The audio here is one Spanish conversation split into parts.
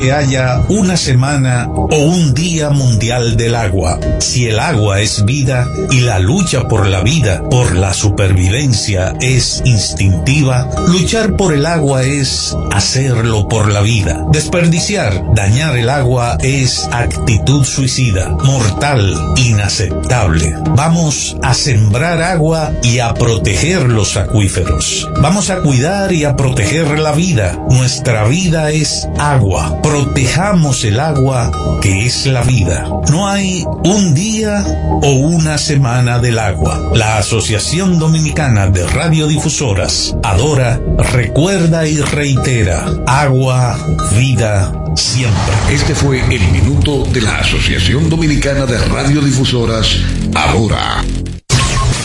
que haya una semana o un día mundial del agua. Si el agua es vida y la lucha por la vida, por la supervivencia es instintiva, luchar por el agua es hacerlo por la vida. Desperdiciar, dañar el agua es actitud suicida, mortal, inaceptable. Vamos a sembrar agua y a proteger los acuíferos. Vamos a cuidar y a proteger la vida. Nuestra vida es agua protejamos el agua que es la vida. No hay un día o una semana del agua. La Asociación Dominicana de Radiodifusoras adora, recuerda y reitera. Agua, vida, siempre. Este fue el minuto de la Asociación Dominicana de Radiodifusoras, Adora.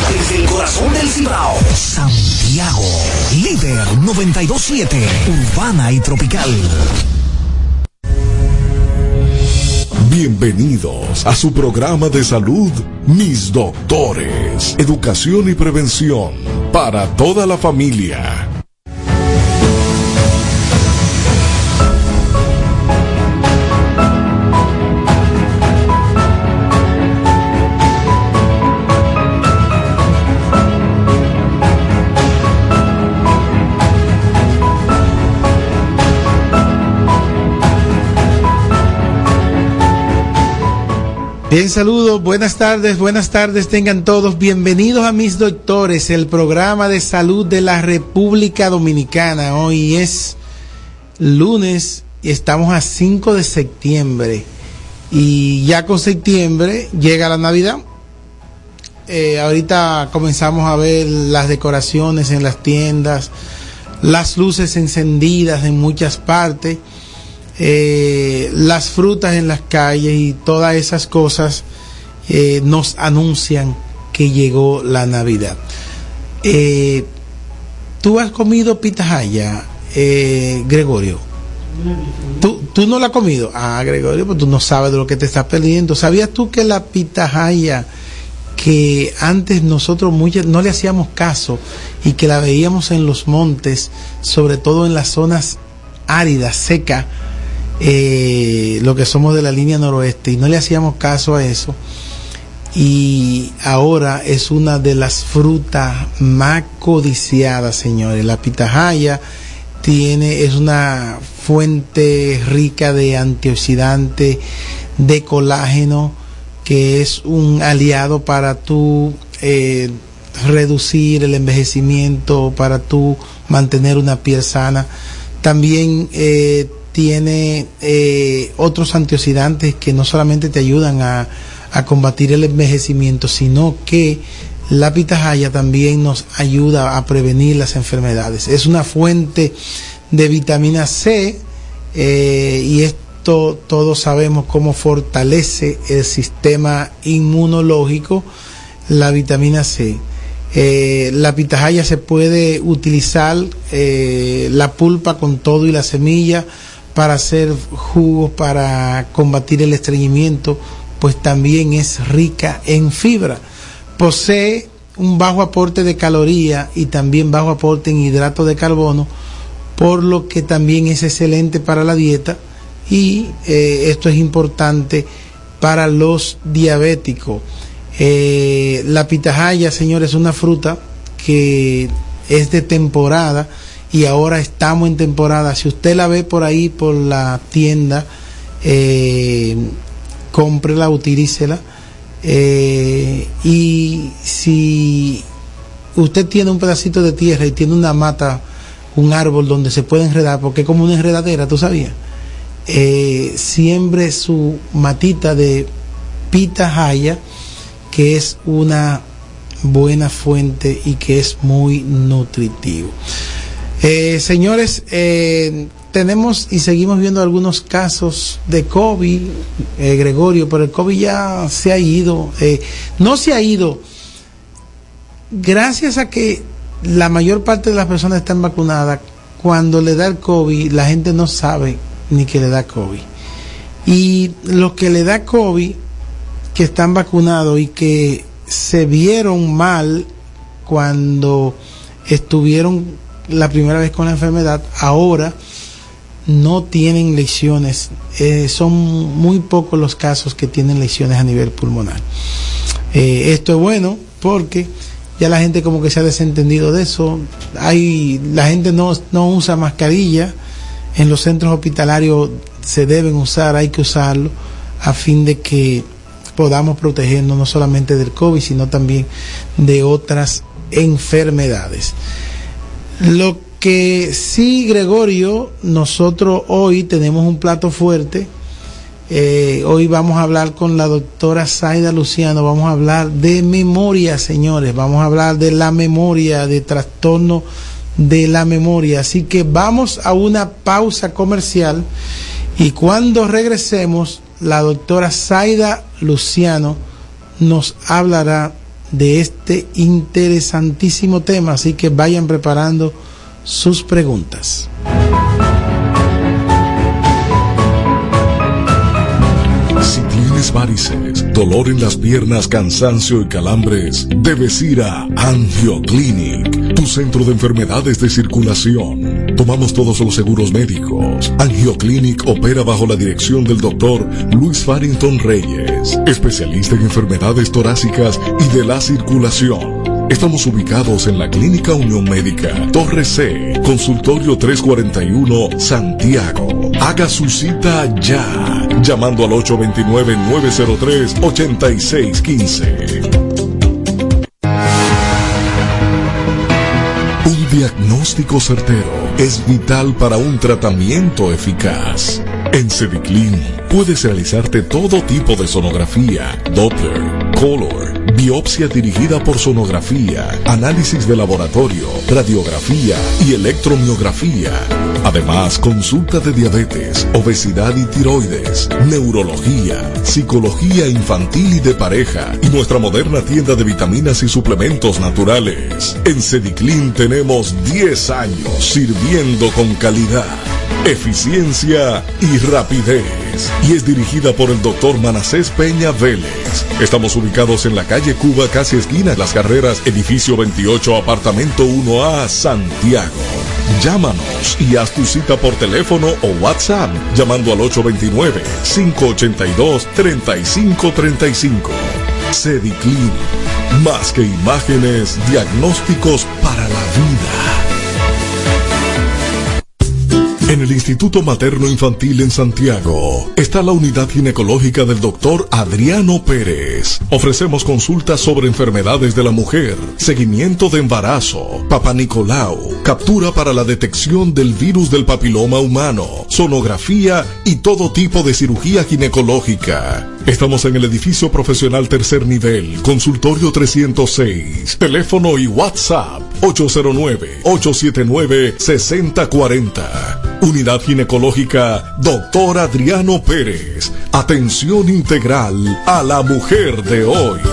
Desde el corazón del Cibao, Santiago, líder 927, urbana y tropical. Bienvenidos a su programa de salud, Mis Doctores, Educación y Prevención para toda la familia. Bien, saludos, buenas tardes, buenas tardes, tengan todos bienvenidos a mis doctores, el programa de salud de la República Dominicana. Hoy es lunes y estamos a 5 de septiembre y ya con septiembre llega la Navidad. Eh, ahorita comenzamos a ver las decoraciones en las tiendas, las luces encendidas en muchas partes eh, las frutas en las calles y todas esas cosas eh, nos anuncian que llegó la Navidad. Eh, ¿Tú has comido pitahaya, Gregorio? ¿Tú, ¿Tú, no la has comido? Ah, Gregorio, pues tú no sabes de lo que te estás perdiendo. ¿Sabías tú que la pitahaya que antes nosotros no le hacíamos caso y que la veíamos en los montes, sobre todo en las zonas áridas, secas, eh, lo que somos de la línea noroeste y no le hacíamos caso a eso y ahora es una de las frutas más codiciadas señores. La pitahaya tiene es una fuente rica de antioxidante de colágeno que es un aliado para tu eh, reducir el envejecimiento para tu mantener una piel sana. También eh, tiene eh, otros antioxidantes que no solamente te ayudan a, combatir el envejecimiento, sino que la pitahaya también nos ayuda a prevenir las enfermedades. Es una fuente de vitamina C eh, y esto todos sabemos cómo fortalece el sistema inmunológico la vitamina C. Eh, la pitahaya se puede utilizar la pulpa con todo y la semilla para hacer jugos para combatir el estreñimiento, pues también es rica en fibra. Posee un bajo aporte de caloría y también bajo aporte en hidrato de carbono, por lo que también es excelente para la dieta y eh, esto es importante para los diabéticos. Eh, la pitahaya, señores, es una fruta que es de temporada y ahora estamos en temporada. Si usted la ve por ahí, por la tienda, eh, cómprela, utilícela. Eh, y si usted tiene un pedacito de tierra y tiene una mata, un árbol donde se puede enredar, porque es como una enredadera, ¿tú sabías? Eh, siembre su matita de pitahaya, que es una buena fuente y que es muy nutritivo. Eh, señores, eh, tenemos y seguimos viendo algunos casos de COVID, eh, Gregorio, pero el COVID ya se ha ido. Eh, no se ha ido gracias a que la mayor parte de las personas están vacunadas. Cuando le da el COVID, la gente no sabe ni que le da COVID. Y los que le da COVID, que están vacunados y que se vieron mal cuando estuvieron la primera vez con la enfermedad, ahora no tienen lesiones. Eh, son muy pocos los casos que tienen lesiones a nivel pulmonar. Eh, esto es bueno porque ya la gente como que se ha desentendido de eso. Hay, la gente no, no usa mascarilla. En los centros hospitalarios se deben usar, hay que usarlo a fin de que podamos protegernos no solamente del COVID, sino también de otras enfermedades. Lo que sí, Gregorio, nosotros hoy tenemos un plato fuerte. Eh, hoy vamos a hablar con la doctora Zaida Luciano, vamos a hablar de memoria, señores, vamos a hablar de la memoria, de trastorno de la memoria. Así que vamos a una pausa comercial y cuando regresemos, la doctora Zaida Luciano nos hablará de este interesantísimo tema, así que vayan preparando sus preguntas. Si tienes varices, dolor en las piernas, cansancio y calambres, debes ir a Angioclinic, tu centro de enfermedades de circulación. Tomamos todos los seguros médicos. Angioclinic opera bajo la dirección del doctor Luis Farrington Reyes, especialista en enfermedades torácicas y de la circulación. Estamos ubicados en la Clínica Unión Médica, Torre C, Consultorio 341, Santiago. Haga su cita ya, llamando al 829-903-8615. Un diagnóstico certero es vital para un tratamiento eficaz. En Cediclin puedes realizarte todo tipo de sonografía, Doppler, Color, biopsia dirigida por sonografía, análisis de laboratorio, radiografía y electromiografía. Además, consulta de diabetes, obesidad y tiroides, neurología, psicología infantil y de pareja y nuestra moderna tienda de vitaminas y suplementos naturales. En Cediclin tenemos 10 años sirviendo con calidad eficiencia y rapidez. Y es dirigida por el doctor Manacés Peña Vélez. Estamos ubicados en la calle Cuba, casi esquina Las Carreras, edificio 28, apartamento 1A, Santiago. Llámanos y haz tu cita por teléfono o WhatsApp llamando al 829-582-3535. Cediclin, más que imágenes, diagnósticos para la vida. En el Instituto Materno Infantil en Santiago está la unidad ginecológica del doctor Adriano Pérez. Ofrecemos consultas sobre enfermedades de la mujer, seguimiento de embarazo, papá Nicolau, captura para la detección del virus del papiloma humano, sonografía y todo tipo de cirugía ginecológica. Estamos en el edificio profesional tercer nivel, consultorio 306, teléfono y WhatsApp 809-879-6040. Unidad Ginecológica Doctor Adriano Pérez. Atención integral a la mujer de hoy.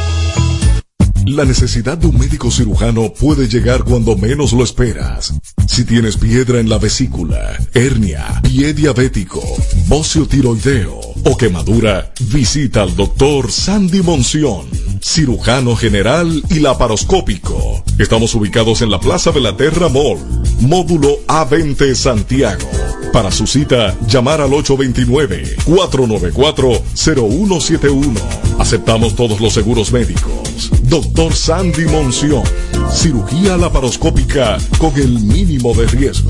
La necesidad de un médico cirujano puede llegar cuando menos lo esperas. Si tienes piedra en la vesícula, hernia, pie diabético, bocio tiroideo o quemadura, visita al doctor Sandy Monción, cirujano general y laparoscópico. Estamos ubicados en la Plaza de la Terra Mall, módulo A20 Santiago. Para su cita, llamar al 829-494-0171. Aceptamos todos los seguros médicos. Sandy Monción, cirugía laparoscópica con el mínimo de riesgo.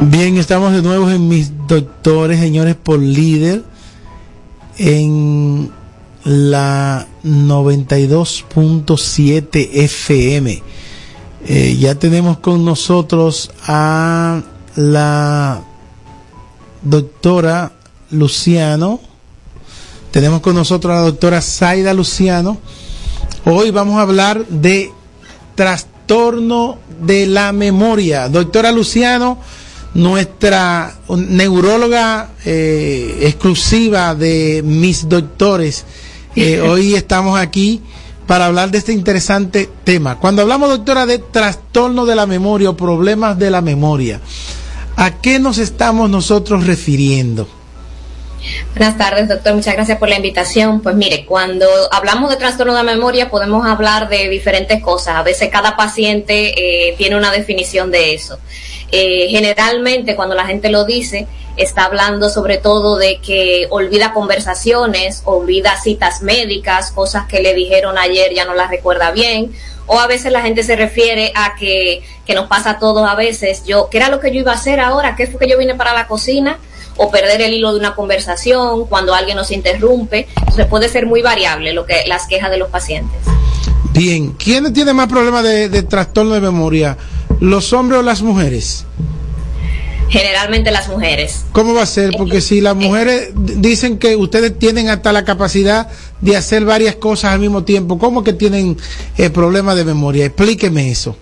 Bien, estamos de nuevo en mis doctores, señores, por líder, en la 92.7 FM. Eh, ya tenemos con nosotros a la doctora Luciano. Tenemos con nosotros a la doctora Zaida Luciano. Hoy vamos a hablar de trastorno de la memoria. Doctora Luciano, nuestra neuróloga eh, exclusiva de mis doctores. Eh, hoy estamos aquí para hablar de este interesante tema. Cuando hablamos, doctora, de trastorno de la memoria o problemas de la memoria, ¿a qué nos estamos nosotros refiriendo? Buenas tardes, doctor. Muchas gracias por la invitación. Pues mire, cuando hablamos de trastorno de la memoria podemos hablar de diferentes cosas. A veces cada paciente eh, tiene una definición de eso. Eh, generalmente cuando la gente lo dice, está hablando sobre todo de que olvida conversaciones, olvida citas médicas, cosas que le dijeron ayer ya no las recuerda bien, o a veces la gente se refiere a que, que nos pasa a todos a veces, yo, ¿qué era lo que yo iba a hacer ahora? ¿Qué fue que yo vine para la cocina? o perder el hilo de una conversación cuando alguien nos interrumpe. Entonces puede ser muy variable lo que las quejas de los pacientes. Bien, ¿quién tiene más problemas de, de trastorno de memoria? ¿Los hombres o las mujeres? Generalmente las mujeres. ¿Cómo va a ser? Porque si las mujeres dicen que ustedes tienen hasta la capacidad de hacer varias cosas al mismo tiempo, ¿cómo que tienen eh, problemas de memoria? Explíqueme eso.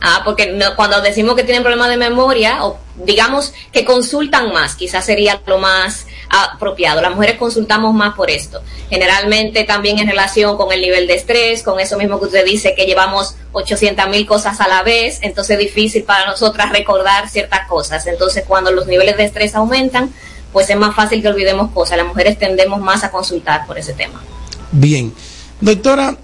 Ah, porque cuando decimos que tienen problemas de memoria, o digamos que consultan más, quizás sería lo más apropiado. Las mujeres consultamos más por esto. Generalmente también en relación con el nivel de estrés, con eso mismo que usted dice, que llevamos 800 mil cosas a la vez, entonces es difícil para nosotras recordar ciertas cosas. Entonces cuando los niveles de estrés aumentan, pues es más fácil que olvidemos cosas. Las mujeres tendemos más a consultar por ese tema. Bien. Doctora,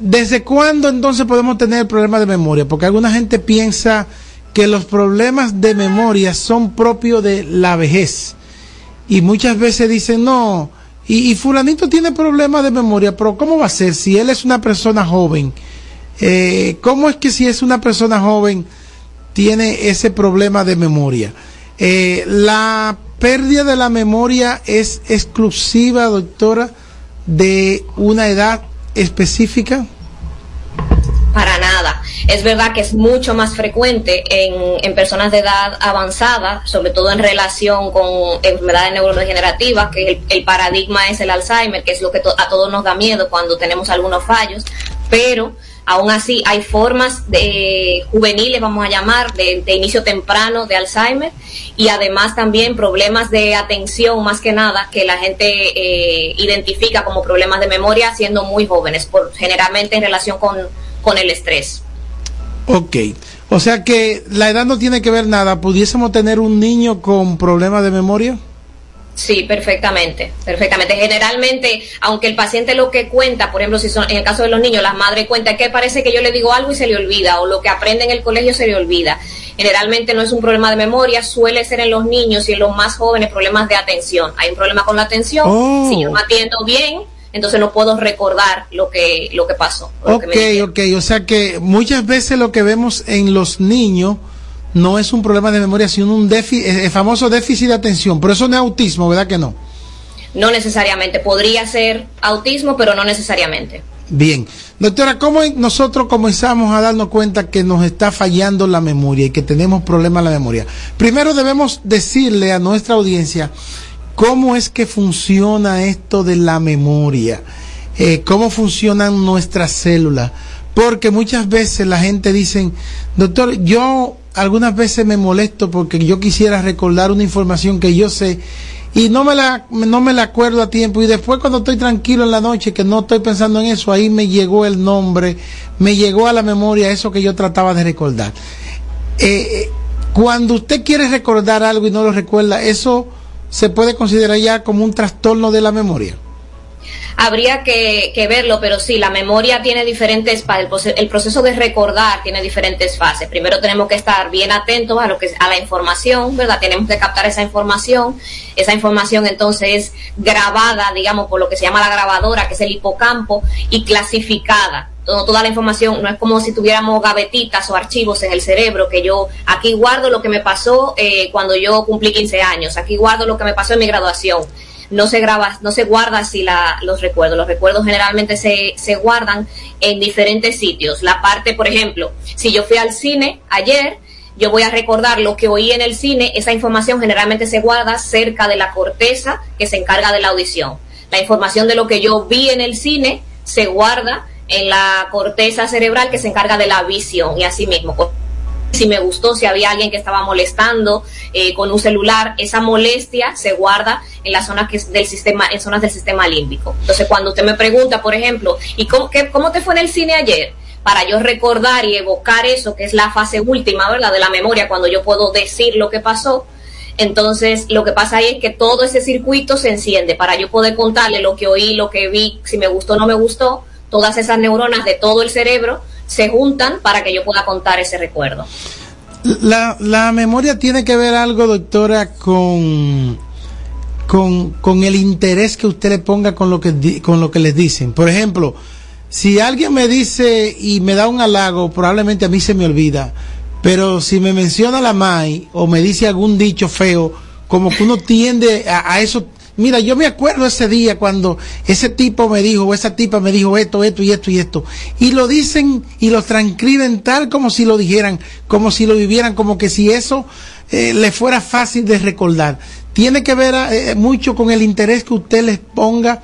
¿Desde cuándo entonces podemos tener problemas de memoria? Porque alguna gente piensa que los problemas de memoria son propios de la vejez. Y muchas veces dicen, no, y, fulanito tiene problemas de memoria, pero ¿cómo va a ser si él es una persona joven? Eh, ¿Cómo es que si es una persona joven tiene ese problema de memoria? Eh, la pérdida de la memoria es exclusiva, doctora, de una edad específica? Es verdad que es mucho más frecuente en, personas de edad avanzada, sobre todo en relación con enfermedades neurodegenerativas, que el, el paradigma es el Alzheimer, que es lo que a todos nos da miedo cuando tenemos algunos fallos, pero aún así hay formas de juveniles, vamos a llamar, de, de, inicio temprano de Alzheimer y además también problemas de atención más que nada que la gente eh, identifica como problemas de memoria siendo muy jóvenes, por, generalmente en relación con, con el estrés. Ok, o sea que la edad no tiene que ver nada, ¿pudiésemos tener un niño con problemas de memoria? Sí, perfectamente, perfectamente. Generalmente, aunque el paciente lo que cuenta, por ejemplo, si son, en el caso de los niños, las madres cuentan que parece que yo le digo algo y se le olvida, o lo que aprende en el colegio se le olvida. Generalmente no es un problema de memoria, suele ser en los niños y en los más jóvenes problemas de atención. Hay un problema con la atención. Oh. Si yo me atiendo bien, entonces no puedo recordar lo que, lo que pasó. Lo ok, que ok, o sea que muchas veces lo que vemos en los niños no es un problema de memoria, sino un déficit, el famoso déficit de atención. Pero eso no es autismo, ¿verdad que no? No necesariamente. Podría ser autismo, pero no necesariamente. Bien. Doctora, ¿cómo nosotros comenzamos a darnos cuenta que nos está fallando la memoria y que tenemos problemas en la memoria? Primero debemos decirle a nuestra audiencia cómo es que funciona esto de la memoria, eh, cómo funcionan nuestras células. Porque muchas veces la gente dice, doctor, yo algunas veces me molesto porque yo quisiera recordar una información que yo sé y no me la no me la acuerdo a tiempo y después cuando estoy tranquilo en la noche que no estoy pensando en eso ahí me llegó el nombre me llegó a la memoria eso que yo trataba de recordar Eh, cuando usted quiere recordar algo y no lo recuerda, ¿eso se puede considerar ya como un trastorno de la memoria? Habría que, verlo, pero sí, la memoria tiene diferentes fases, el, proceso de recordar tiene diferentes fases. Primero tenemos que estar bien atentos a lo que a la información, ¿verdad? Tenemos que captar esa información. Esa información entonces es grabada, digamos, por lo que se llama la grabadora, que es el hipocampo, y clasificada toda la información, no es como si tuviéramos gavetitas o archivos en el cerebro, que yo aquí guardo lo que me pasó eh, cuando yo cumplí 15 años, aquí guardo lo que me pasó en mi graduación no se graba, no se guarda así la, los recuerdos. Los recuerdos generalmente se, se guardan en diferentes sitios. La parte, por ejemplo, si yo fui al cine ayer, yo voy a recordar lo que oí en el cine, esa información generalmente se guarda cerca de la corteza que se encarga de la audición. La información de lo que yo vi en el cine se guarda en la corteza cerebral que se encarga de la visión y así mismo si me gustó, si había alguien que estaba molestando eh, con un celular, esa molestia se guarda en las zonas que del sistema, en zonas del sistema límbico. Entonces, cuando usted me pregunta, por ejemplo, ¿y cómo, cómo te fue en el cine ayer? Para yo recordar y evocar eso, que es la fase última, ¿verdad? De la memoria, cuando yo puedo decir lo que pasó. Entonces, lo que pasa ahí es que todo ese circuito se enciende para yo poder contarle lo que oí, lo que vi, si me gustó o no me gustó, todas esas neuronas de todo el cerebro se juntan para que yo pueda contar ese recuerdo. La, la memoria tiene que ver algo, doctora, con, con, con, el interés que usted le ponga con lo que, con lo que les dicen. Por ejemplo, si alguien me dice y me da un halago, probablemente a mí se me olvida. Pero si me menciona la MAI o me dice algún dicho feo, como que uno tiende a, a eso Mira, yo me acuerdo ese día cuando ese tipo me dijo, o esa tipa me dijo esto, esto y esto y esto. Y lo dicen y lo transcriben tal como si lo dijeran, como si lo vivieran, como que si eso eh, le fuera fácil de recordar. Tiene que ver eh, mucho con el interés que usted les ponga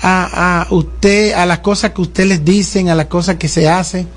a, a usted, a las cosas que usted les dicen, a las cosas que se hacen.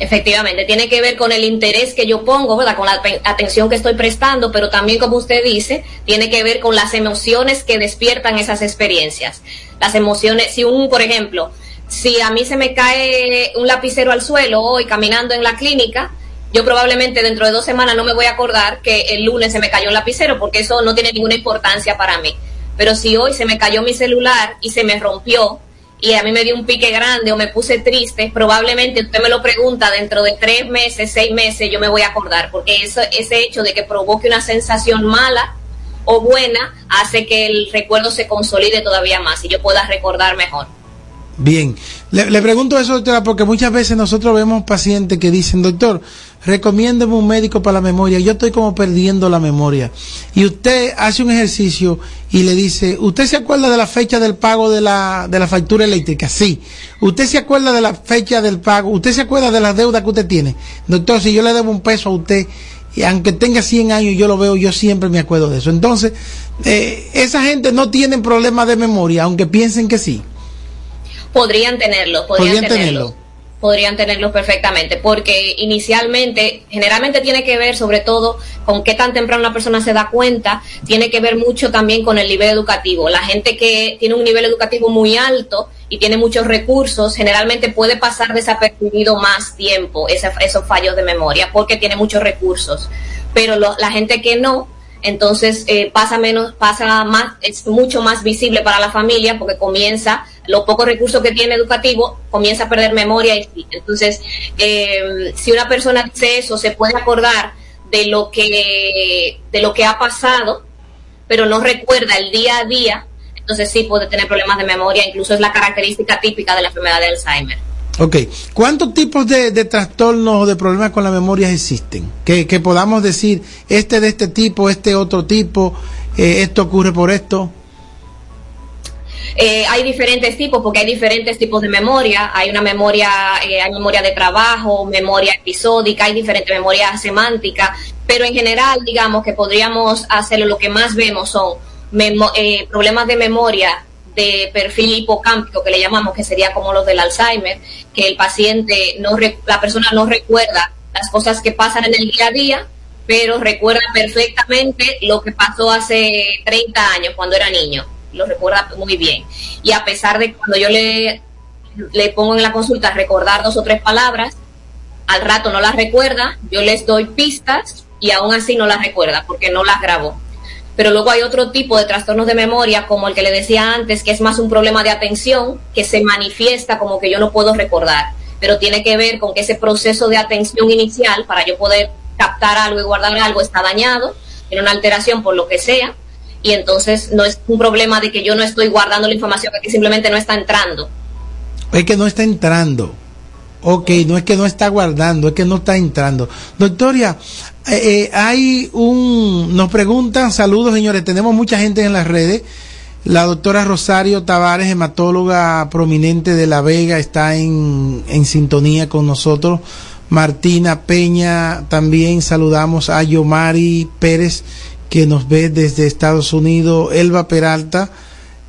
Efectivamente, tiene que ver con el interés que yo pongo. Con la atención que estoy prestando, pero también, como usted dice, tiene que ver con las emociones que despiertan esas experiencias. Las emociones, si un, por ejemplo, si a mí se me cae un lapicero al suelo hoy caminando en la clínica, yo probablemente dentro de dos semanas no me voy a acordar que el lunes se me cayó un lapicero, porque eso no tiene ninguna importancia para mí. Pero si hoy se me cayó mi celular y se me rompió, y a mí me dio un pique grande o me puse triste, probablemente usted me lo pregunta dentro de tres meses, seis meses, yo me voy a acordar, porque eso, ese hecho de que provoque una sensación mala o buena hace que el recuerdo se consolide todavía más y yo pueda recordar mejor. Bien, le, pregunto eso, doctora, porque muchas veces nosotros vemos pacientes que dicen, doctor, recomiéndeme un médico para la memoria, yo estoy como perdiendo la memoria. Y usted hace un ejercicio y le dice, ¿usted se acuerda de la fecha del pago de la, de la factura eléctrica? Sí. ¿Usted se acuerda de la fecha del pago? ¿Usted se acuerda de las deudas que usted tiene? Doctor, si yo le debo un peso a usted, y aunque tenga 100 años, yo lo veo, yo siempre me acuerdo de eso. Entonces, eh, esa gente no tiene problemas de memoria, aunque piensen que sí. Podrían tenerlo, podrían, tenerlo. Podrían tenerlo perfectamente, porque inicialmente, generalmente tiene que ver sobre todo con qué tan temprano una persona se da cuenta, tiene que ver mucho también con el nivel educativo. La gente que tiene un nivel educativo muy alto y tiene muchos recursos, generalmente puede pasar desapercibido más tiempo esos fallos de memoria, porque tiene muchos recursos. Pero la gente que no, entonces eh, pasa menos, pasa más, es mucho más visible para la familia porque comienza, los pocos recursos que tiene educativo, comienza a perder memoria. Y, entonces, eh, si una persona dice eso, se puede acordar de lo que, de lo que ha pasado, pero no recuerda el día a día, entonces sí puede tener problemas de memoria, incluso es la característica típica de la enfermedad de Alzheimer. Ok, ¿cuántos tipos de, trastornos o de problemas con la memoria existen? Que, podamos decir, este de este tipo, este otro tipo, eh, esto ocurre por esto. Eh, hay diferentes tipos porque hay diferentes tipos de memoria. Hay una memoria, eh, hay memoria de trabajo, memoria episódica, hay diferentes memorias semánticas, pero en general, digamos que podríamos hacerlo, lo que más vemos son problemas de memoria de perfil hipocámpico que le llamamos, que sería como los del Alzheimer, que el paciente no, la persona no recuerda las cosas que pasan en el día a día, pero recuerda perfectamente lo que pasó hace 30 años cuando era niño, lo recuerda muy bien. Y a pesar de cuando yo le, le pongo en la consulta recordar dos o tres palabras, al rato no las recuerda, yo les doy pistas y aún así no las recuerda porque no las grabó. Pero luego hay otro tipo de trastornos de memoria, como el que le decía antes, que es más un problema de atención, que se manifiesta como que yo no puedo recordar, pero tiene que ver con que ese proceso de atención inicial, para yo poder captar algo y guardar algo, está dañado, tiene una alteración por lo que sea, y entonces no es un problema de que yo no estoy guardando la información, que simplemente no está entrando. Es que no está entrando. Ok, no es que no está guardando, es que no está entrando. Doctoria, eh, eh, hay un, nos preguntan, saludos señores, tenemos mucha gente en las redes. La doctora Rosario Tavares, hematóloga prominente de La Vega, está en, en sintonía con nosotros. Martina Peña, también saludamos a Yomari Pérez, que nos ve desde Estados Unidos. Elba Peralta,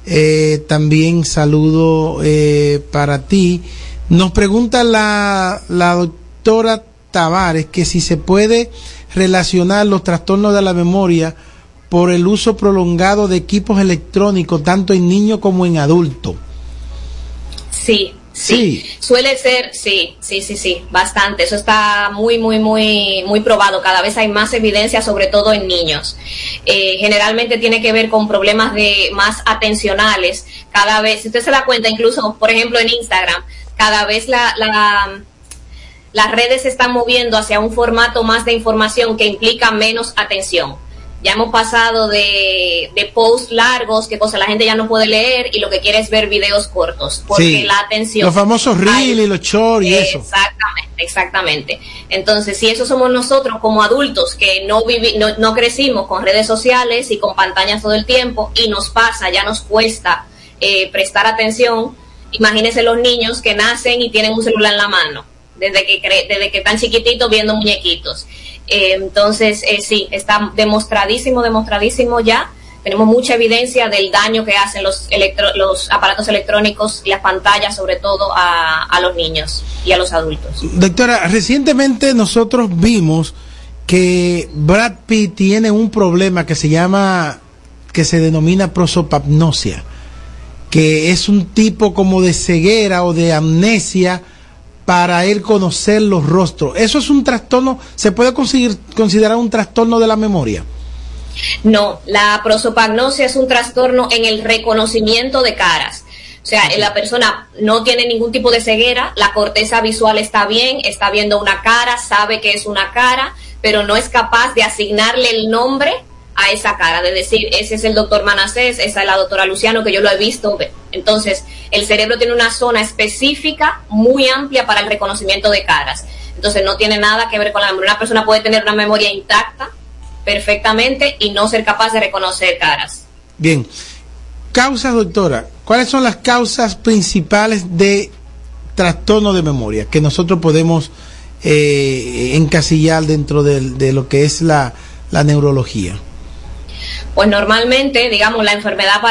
eh, también saludo para ti. Nos pregunta la, la doctora Tavares que si se puede relacionar los trastornos de la memoria por el uso prolongado de equipos electrónicos, tanto en niños como en adultos. Sí, Sí, suele ser, sí, sí, sí, sí, bastante. Eso está muy, muy, muy, muy probado. Cada vez hay más evidencia, sobre todo en niños. Eh, generalmente tiene que ver con problemas de más atencionales. Cada vez, si usted se da cuenta, incluso, por ejemplo, en Instagram, cada vez la, la, las redes se están moviendo hacia un formato más de información que implica menos atención. Ya hemos pasado de, de posts largos, que cosa la gente ya no puede leer y lo que quiere es ver videos cortos, porque la atención... Los famosos reels y los shorts y eso. Exactamente, exactamente. Entonces, si eso somos nosotros como adultos que no, no, no crecimos con redes sociales y con pantallas todo el tiempo y nos pasa, ya nos cuesta eh, prestar atención, Imagínense los niños que nacen y tienen un celular en la mano, desde que, desde que están chiquititos viendo muñequitos. Eh, entonces, eh, sí, está demostradísimo, demostradísimo ya. Tenemos mucha evidencia del daño que hacen los, los aparatos electrónicos y las pantallas, sobre todo a, a los niños y a los adultos. Doctora, recientemente nosotros vimos que Brad Pitt tiene un problema que se llama, que se denomina prosopagnosia que es un tipo como de ceguera o de amnesia para él conocer los rostros. ¿Eso es un trastorno? ¿Se puede considerar un trastorno de la memoria? No, la prosopagnosia es un trastorno en el reconocimiento de caras. O sea, la persona no tiene ningún tipo de ceguera, la corteza visual está bien, está viendo una cara, sabe que es una cara, pero no es capaz de asignarle el nombre a esa cara, de decir, ese es el doctor Manacés, esa es la doctora Luciano, que yo lo he visto. Entonces, el cerebro tiene una zona específica muy amplia para el reconocimiento de caras. Entonces, no tiene nada que ver con la memoria. Una persona puede tener una memoria intacta perfectamente y no ser capaz de reconocer caras. Bien. Causas, doctora. ¿Cuáles son las causas principales de trastorno de memoria que nosotros podemos eh, encasillar dentro de, lo que es la neurología? Pues normalmente, digamos, la enfermedad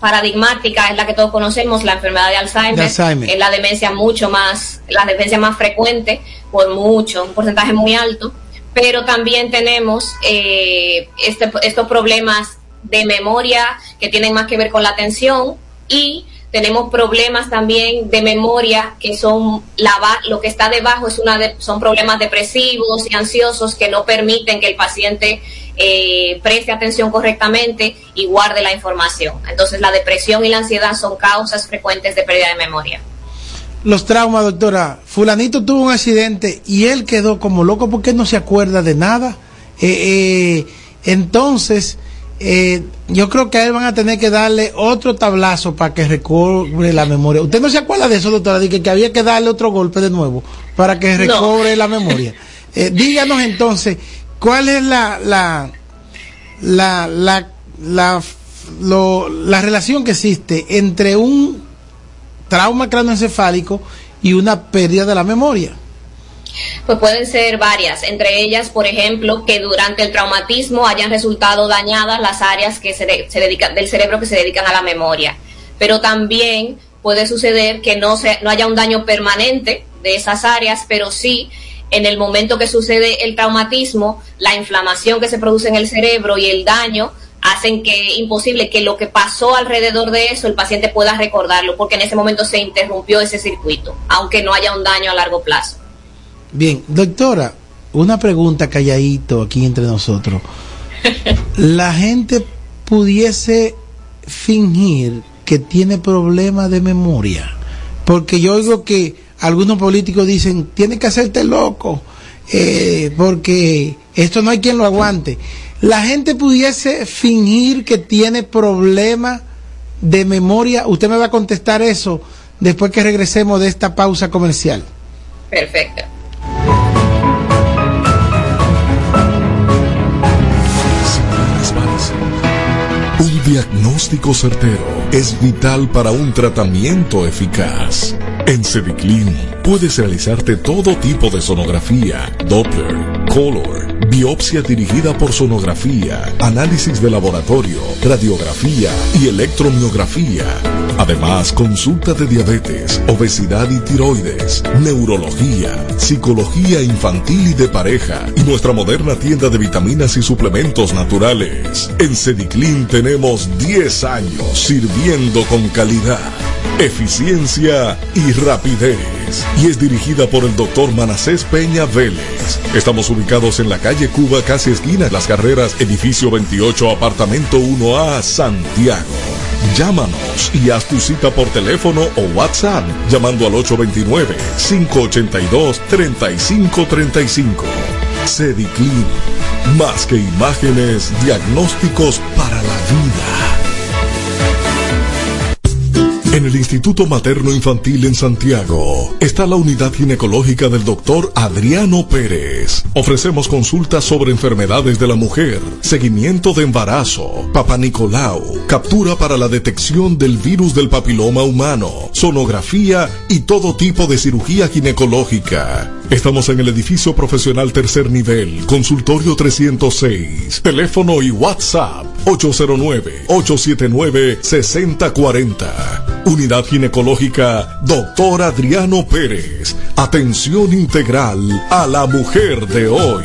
paradigmática es la que todos conocemos, la enfermedad de Alzheimer, es la demencia mucho más, la demencia más frecuente, por mucho, un porcentaje muy alto, pero también tenemos eh, este, estos problemas de memoria que tienen más que ver con la atención y tenemos problemas también de memoria que son lo que está debajo es una son problemas depresivos y ansiosos que no permiten que el paciente eh, preste atención correctamente y guarde la información. Entonces la depresión y la ansiedad son causas frecuentes de pérdida de memoria. Los traumas, doctora. Fulanito tuvo un accidente y él quedó como loco porque no se acuerda de nada. Eh, eh, entonces, yo creo que a él van a tener que darle otro tablazo para que recobre la memoria. ¿Usted no se acuerda de eso, doctora? De que, había que darle otro golpe de nuevo para que recobre la memoria. díganos entonces, ¿Cuál es la, la, la, la, la, la relación que existe entre un trauma craneoencefálico y una pérdida de la memoria? Pues pueden ser varias, entre ellas, por ejemplo, que durante el traumatismo hayan resultado dañadas las áreas que se, se dedican, del cerebro que se dedican a la memoria. Pero también puede suceder que no, se, no haya un daño permanente de esas áreas, pero sí en el momento que sucede el traumatismo, la inflamación que se produce en el cerebro y el daño hacen que imposible que lo que pasó alrededor de eso el paciente pueda recordarlo, porque en ese momento se interrumpió ese circuito, aunque no haya un daño a largo plazo. Bien, doctora, una pregunta calladito aquí entre nosotros. La gente pudiese fingir que tiene problemas de memoria, porque yo oigo que algunos políticos dicen, tiene que hacerte loco, eh, porque esto no hay quien lo aguante. La gente pudiese fingir que tiene problemas de memoria. Usted me va a contestar eso después que regresemos de esta pausa comercial. Perfecto. Un diagnóstico certero es vital para un tratamiento eficaz. En Cediclin puedes realizarte todo tipo de sonografía, Doppler, Color, biopsia dirigida por sonografía, análisis de laboratorio, radiografía y electromiografía. Además, consulta de diabetes, obesidad y tiroides, neurología, psicología infantil y de pareja y nuestra moderna tienda de vitaminas y suplementos naturales. En Cediclin tenemos 10 años sirviendo con calidad, eficiencia y rapidez. Y es dirigida por el doctor Manacés Peña Vélez. Estamos ubicados en la calle Cuba, casi esquina de las carreras, edificio 28, apartamento 1A, Santiago. Llámanos y haz tu cita por teléfono o WhatsApp llamando al 829-582-3535. Cediclin, más que imágenes, diagnósticos para la vida. En el Instituto Materno Infantil en Santiago está la unidad ginecológica del doctor Adriano Pérez. Ofrecemos consultas sobre enfermedades de la mujer, seguimiento de embarazo, Papa Nicolau, captura para la detección del virus del papiloma humano, sonografía y todo tipo de cirugía ginecológica. Estamos en el edificio profesional tercer nivel, consultorio 306, teléfono y WhatsApp 809-879-6040. Unidad Ginecológica Doctor Adriano Pérez. Atención integral a la mujer de hoy.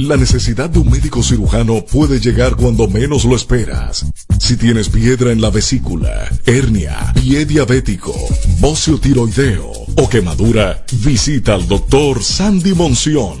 La necesidad de un médico cirujano puede llegar cuando menos lo esperas. Si tienes piedra en la vesícula, hernia, pie diabético, bocio tiroideo o quemadura, visita al doctor Sandy Monción,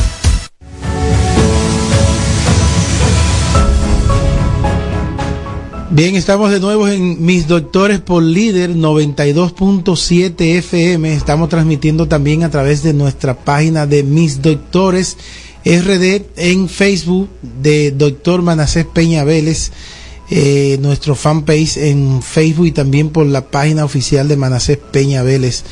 Bien, estamos de nuevo en Mis Doctores por Líder 92.7 FM. Estamos transmitiendo también a través de nuestra página de Mis Doctores RD en Facebook de Doctor Manacés Peña Vélez, eh, nuestro fanpage en Facebook y también por la página oficial de Manacés Peña Vélez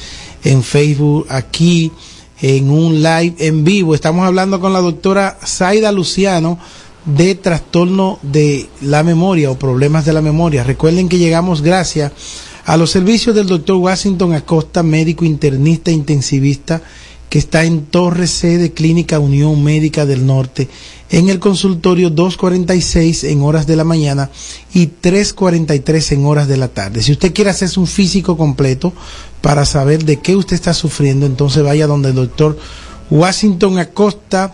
en Facebook aquí en un live en vivo. Estamos hablando con la doctora Zaida Luciano de trastorno de la memoria o problemas de la memoria. Recuerden que llegamos gracias a los servicios del doctor Washington Acosta, médico internista intensivista, que está en Torre C de Clínica Unión Médica del Norte, en el consultorio 246 en horas de la mañana y 343 en horas de la tarde. Si usted quiere hacerse un físico completo para saber de qué usted está sufriendo, entonces vaya donde el doctor Washington Acosta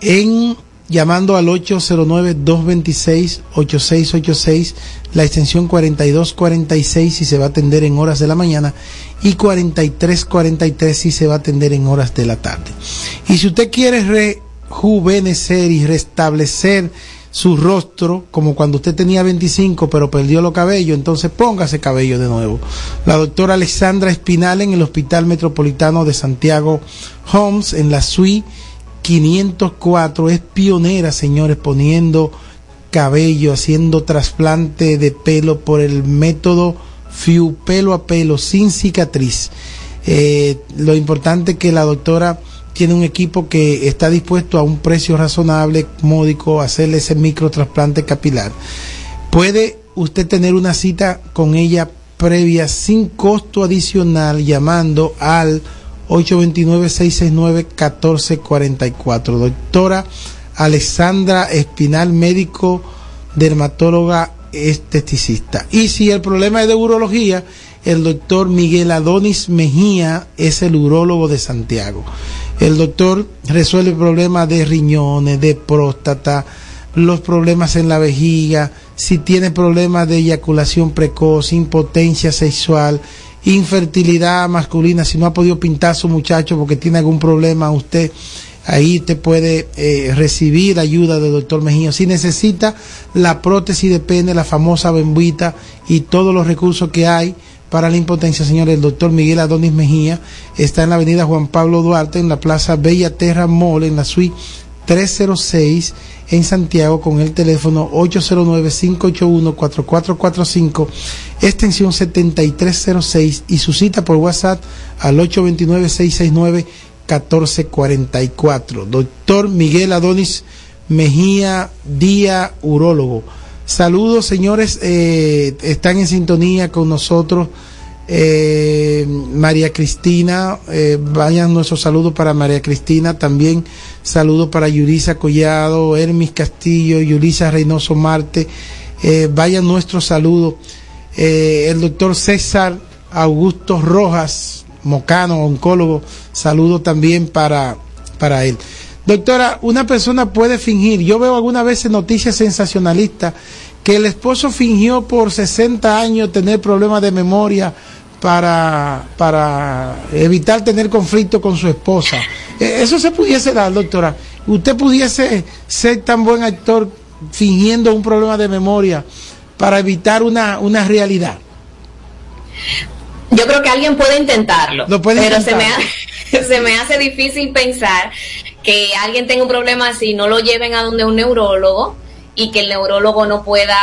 en llamando al 809-226-8686, la extensión 4246 si se va a atender en horas de la mañana y 4343 si se va a atender en horas de la tarde. Y si usted quiere rejuvenecer y restablecer su rostro, como cuando usted tenía 25 pero perdió los cabellos, entonces póngase cabello de nuevo. La doctora Alexandra Espinal en el Hospital Metropolitano de Santiago Homes, en la suite 504 es pionera, señores, poniendo cabello, haciendo trasplante de pelo por el método FIU, pelo a pelo, sin cicatriz. Eh, lo importante es que la doctora tiene un equipo que está dispuesto a un precio razonable, módico, hacerle ese micro trasplante capilar. Puede usted tener una cita con ella previa sin costo adicional llamando al 829-669-1444. Doctora Alexandra Espinal, médico dermatóloga esteticista. Y si el problema es de urología, el doctor Miguel Adonis Mejía es el urólogo de Santiago. El doctor resuelve problemas de riñones, de próstata, los problemas en la vejiga, si tiene problemas de eyaculación precoz, impotencia sexual, infertilidad masculina, si no ha podido pintar su muchacho porque tiene algún problema, usted ahí te puede eh, recibir ayuda del doctor Mejía. Si necesita la prótesis de pene, la famosa bembuita y todos los recursos que hay para la impotencia, señor, el doctor Miguel Adonis Mejía está en la avenida Juan Pablo Duarte, en la plaza Bella Terra Mall, en la suite 306 en Santiago con el teléfono 809-581-4445, extensión 7306 y su cita por WhatsApp al 829-669-1444. Doctor Miguel Adonis Mejía Día, urólogo. Saludos, señores, eh, están en sintonía con nosotros. Eh, María Cristina, eh, vayan nuestros saludos para María Cristina, también saludos para Yurisa Collado, Hermis Castillo, Yurisa Reynoso Marte, eh, vayan nuestros saludos. Eh, el doctor César Augusto Rojas, mocano, oncólogo, saludo también para, para él. Doctora, una persona puede fingir, yo veo algunas veces noticias sensacionalistas que el esposo fingió por 60 años tener problemas de memoria para, para evitar tener conflicto con su esposa. Eh, eso se pudiese dar, doctora. Usted pudiese ser tan buen actor fingiendo un problema de memoria para evitar una, una realidad. Yo creo que alguien puede intentarlo, pero Se, me se me hace difícil pensar que alguien tenga un problema así, no lo lleven a donde un neurólogo y que el neurólogo no pueda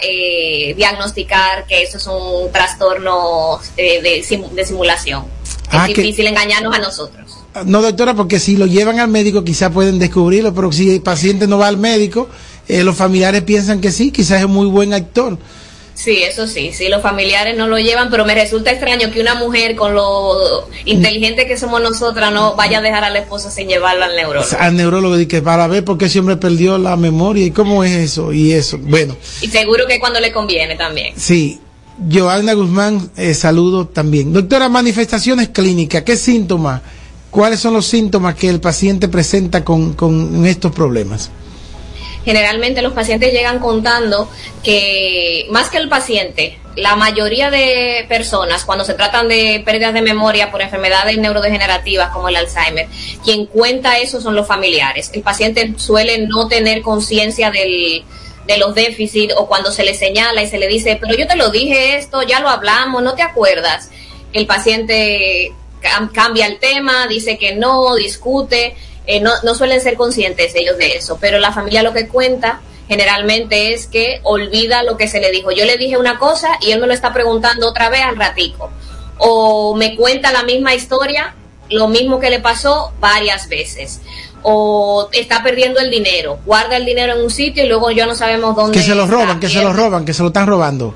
eh, diagnosticar que eso es un trastorno eh, de, simulación. Ah, es difícil engañarnos a nosotros. No, doctora, porque si lo llevan al médico quizás pueden descubrirlo, pero si el paciente no va al médico, eh, los familiares piensan que sí, quizás es muy buen actor. Sí, eso sí, sí, los familiares no lo llevan, pero me resulta extraño que una mujer con lo inteligente que somos nosotras no vaya a dejar a la esposa sin llevarla al neurólogo. Al neurólogo, y que para ver por qué ese hombre perdió la memoria y cómo es eso y eso. Bueno. Y seguro que cuando le conviene también. Sí. Joana Guzmán, eh, saludo también. Doctora, manifestaciones clínicas, ¿qué síntomas? ¿Cuáles son los síntomas que el paciente presenta con, con estos problemas? generalmente los pacientes llegan contando que más que el paciente, la mayoría de personas cuando se tratan de pérdidas de memoria por enfermedades neurodegenerativas como el Alzheimer, quien cuenta eso son los familiares. El paciente suele no tener conciencia del de los déficits o cuando se le señala y se le dice, pero yo te lo dije esto, ya lo hablamos, no te acuerdas. El paciente cambia el tema, dice que no, discute eh, no, no suelen ser conscientes ellos de eso, pero la familia lo que cuenta generalmente es que olvida lo que se le dijo. Yo le dije una cosa y él me lo está preguntando otra vez al ratico. O me cuenta la misma historia, lo mismo que le pasó varias veces. O está perdiendo el dinero, guarda el dinero en un sitio y luego ya no sabemos dónde. Que se lo roban, que se lo roban, que se lo están robando.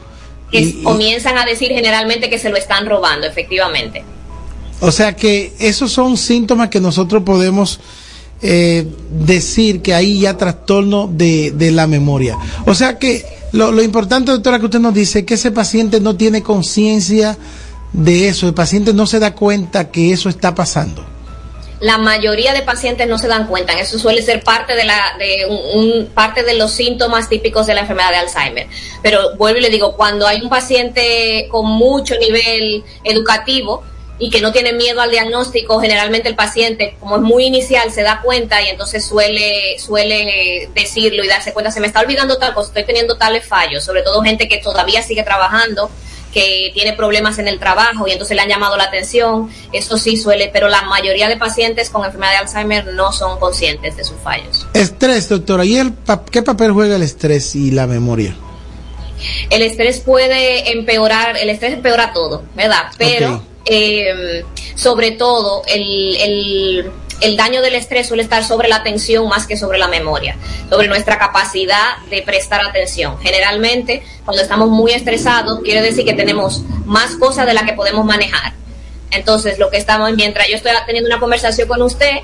Que comienzan a decir generalmente que se lo están robando, efectivamente. O sea que esos son síntomas que nosotros podemos eh, decir que hay ya trastorno de, de la memoria. O sea que lo, lo, importante, doctora, que usted nos dice que ese paciente no tiene conciencia de eso, el paciente no se da cuenta que eso está pasando. La mayoría de pacientes no se dan cuenta, eso suele ser parte de la de un, parte de los síntomas típicos de la enfermedad de Alzheimer. Pero vuelvo y le digo, cuando hay un paciente con mucho nivel educativo, y que no tiene miedo al diagnóstico, generalmente el paciente, como es muy inicial, se da cuenta y entonces suele, suele decirlo y darse cuenta, se me está olvidando tal cosa, estoy teniendo tales fallos, sobre todo gente que todavía sigue trabajando, que tiene problemas en el trabajo y entonces le han llamado la atención, eso sí suele, pero la mayoría de pacientes con enfermedad de Alzheimer no son conscientes de sus fallos. Estrés, doctora, ¿y el qué papel juega el estrés y la memoria? El estrés puede empeorar, el estrés empeora todo, ¿verdad? Pero... Okay eh, sobre todo el, el, el, daño del estrés suele estar sobre la atención más que sobre la memoria, sobre nuestra capacidad de prestar atención. Generalmente, cuando estamos muy estresados, quiere decir que tenemos más cosas de las que podemos manejar. Entonces, lo que estamos, mientras yo estoy teniendo una conversación con usted,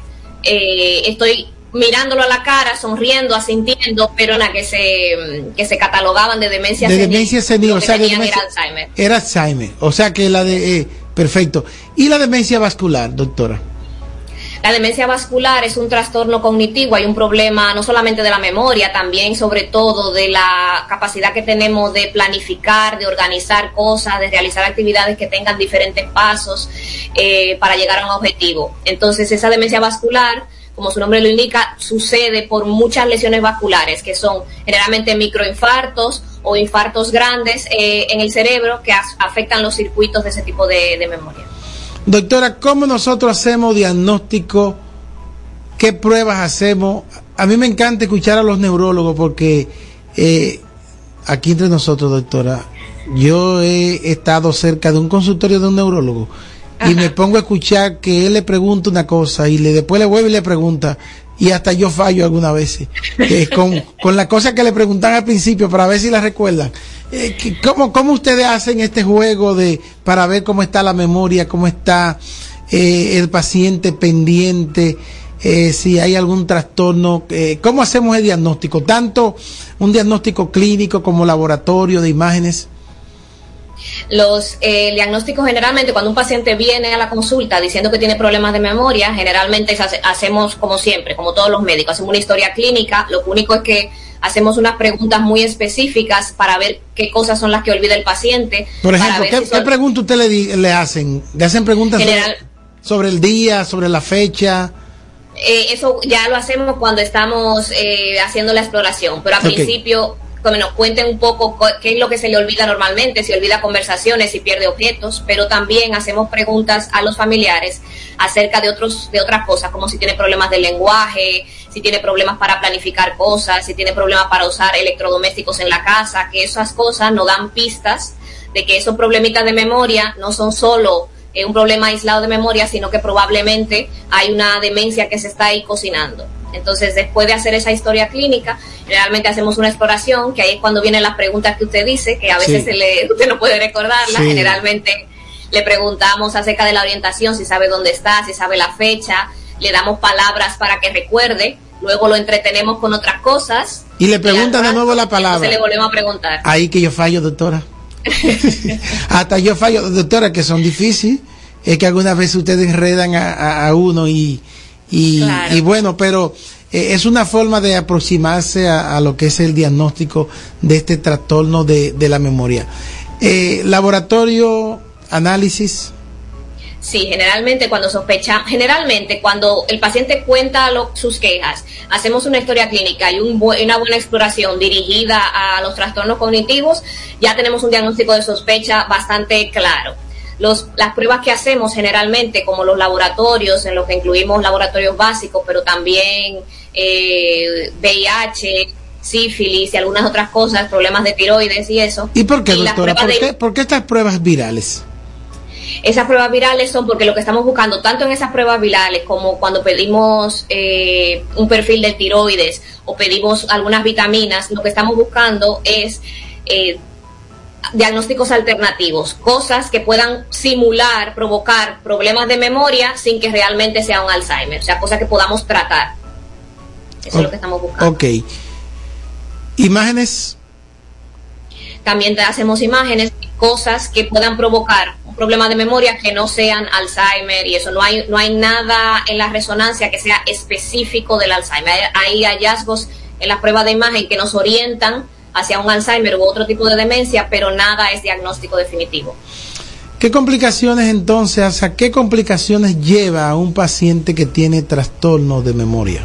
eh, estoy mirándolo a la cara, sonriendo, asintiendo, pero en la que se, que se catalogaban de demencia de senil. Demencia senil, o sea, de demencia, era Alzheimer. Era Alzheimer, o sea que la de... Eh, Perfecto. ¿Y la demencia vascular, doctora? La demencia vascular es un trastorno cognitivo, hay un problema no solamente de la memoria, también sobre todo de la capacidad que tenemos de planificar, de organizar cosas, de realizar actividades que tengan diferentes pasos eh, para llegar a un objetivo. Entonces esa demencia vascular, como su nombre lo indica, sucede por muchas lesiones vasculares, que son generalmente microinfartos o infartos grandes eh, en el cerebro que afectan los circuitos de ese tipo de, memoria. Doctora, ¿cómo nosotros hacemos diagnóstico? ¿Qué pruebas hacemos? A mí me encanta escuchar a los neurólogos porque eh, aquí entre nosotros, doctora, yo he estado cerca de un consultorio de un neurólogo y me pongo a escuchar que él le pregunta una cosa y le, después le vuelve y le pregunta y hasta yo fallo algunas veces eh, con, con la cosa que le preguntan al principio para ver si la recuerdan. Eh, ¿cómo, ¿Cómo ustedes hacen este juego de para ver cómo está la memoria, cómo está eh, el paciente pendiente, eh, si hay algún trastorno? Eh, ¿Cómo hacemos el diagnóstico? Tanto un diagnóstico clínico como laboratorio de imágenes. Los eh, diagnósticos generalmente cuando un paciente viene a la consulta diciendo que tiene problemas de memoria, generalmente hace, hacemos como siempre, como todos los médicos, hacemos una historia clínica, lo único es que hacemos unas preguntas muy específicas para ver qué cosas son las que olvida el paciente. Por ejemplo, ¿qué, si son... ¿qué preguntas usted le, le, hacen? ¿Le hacen preguntas General... sobre, sobre, el día, sobre la fecha? Eh, eso ya lo hacemos cuando estamos eh, haciendo la exploración, pero al okay. principio que nos cuenten un poco qué es lo que se le olvida normalmente, si olvida conversaciones, si pierde objetos, pero también hacemos preguntas a los familiares acerca de otros de otras cosas, como si tiene problemas de lenguaje, si tiene problemas para planificar cosas, si tiene problemas para usar electrodomésticos en la casa, que esas cosas nos dan pistas de que esos problemitas de memoria no son solo eh, un problema aislado de memoria, sino que probablemente hay una demencia que se está ahí cocinando. Entonces, después de hacer esa historia clínica, realmente hacemos una exploración, que ahí es cuando vienen las preguntas que usted dice, que a veces sí. se le, usted no puede recordarlas. Sí. Generalmente le preguntamos acerca de la orientación, si sabe dónde está, si sabe la fecha, le damos palabras para que recuerde, luego lo entretenemos con otras cosas. Y le preguntan de nuevo la palabra. le volvemos a preguntar. Ahí que yo fallo, doctora. Hasta yo fallo, doctora, que son difíciles. Es que algunas veces ustedes enredan a, a, a uno y, y, claro. y, bueno, pero eh, es una forma de aproximarse a, a, lo que es el diagnóstico de este trastorno de, de la memoria. Eh, laboratorio, análisis. Sí, generalmente cuando sospecha, generalmente cuando el paciente cuenta lo, sus quejas, hacemos una historia clínica y un una buena exploración dirigida a los trastornos cognitivos, ya tenemos un diagnóstico de sospecha bastante claro. Los, las pruebas que hacemos generalmente, como los laboratorios, en los que incluimos laboratorios básicos, pero también eh, VIH, sífilis y algunas otras cosas, problemas de tiroides y eso. ¿Y por qué, y doctora? ¿Por, de... qué, ¿Por qué estas pruebas virales? Esas pruebas virales son porque lo que estamos buscando, tanto en esas pruebas virales como cuando pedimos eh, un perfil de tiroides o pedimos algunas vitaminas, lo que estamos buscando es eh, diagnósticos alternativos, cosas que puedan simular, provocar problemas de memoria sin que realmente sea un Alzheimer, o sea, cosas que podamos tratar. Eso es lo que estamos buscando. Ok. Imágenes. También te hacemos imágenes, cosas que puedan provocar un problema de memoria que no sean Alzheimer y eso. No hay, no hay nada en la resonancia que sea específico del Alzheimer. Hay hallazgos en las pruebas de imagen que nos orientan hacia un Alzheimer u otro tipo de demencia, pero nada es diagnóstico definitivo. ¿Qué complicaciones entonces, a qué complicaciones lleva a un paciente que tiene trastorno de memoria?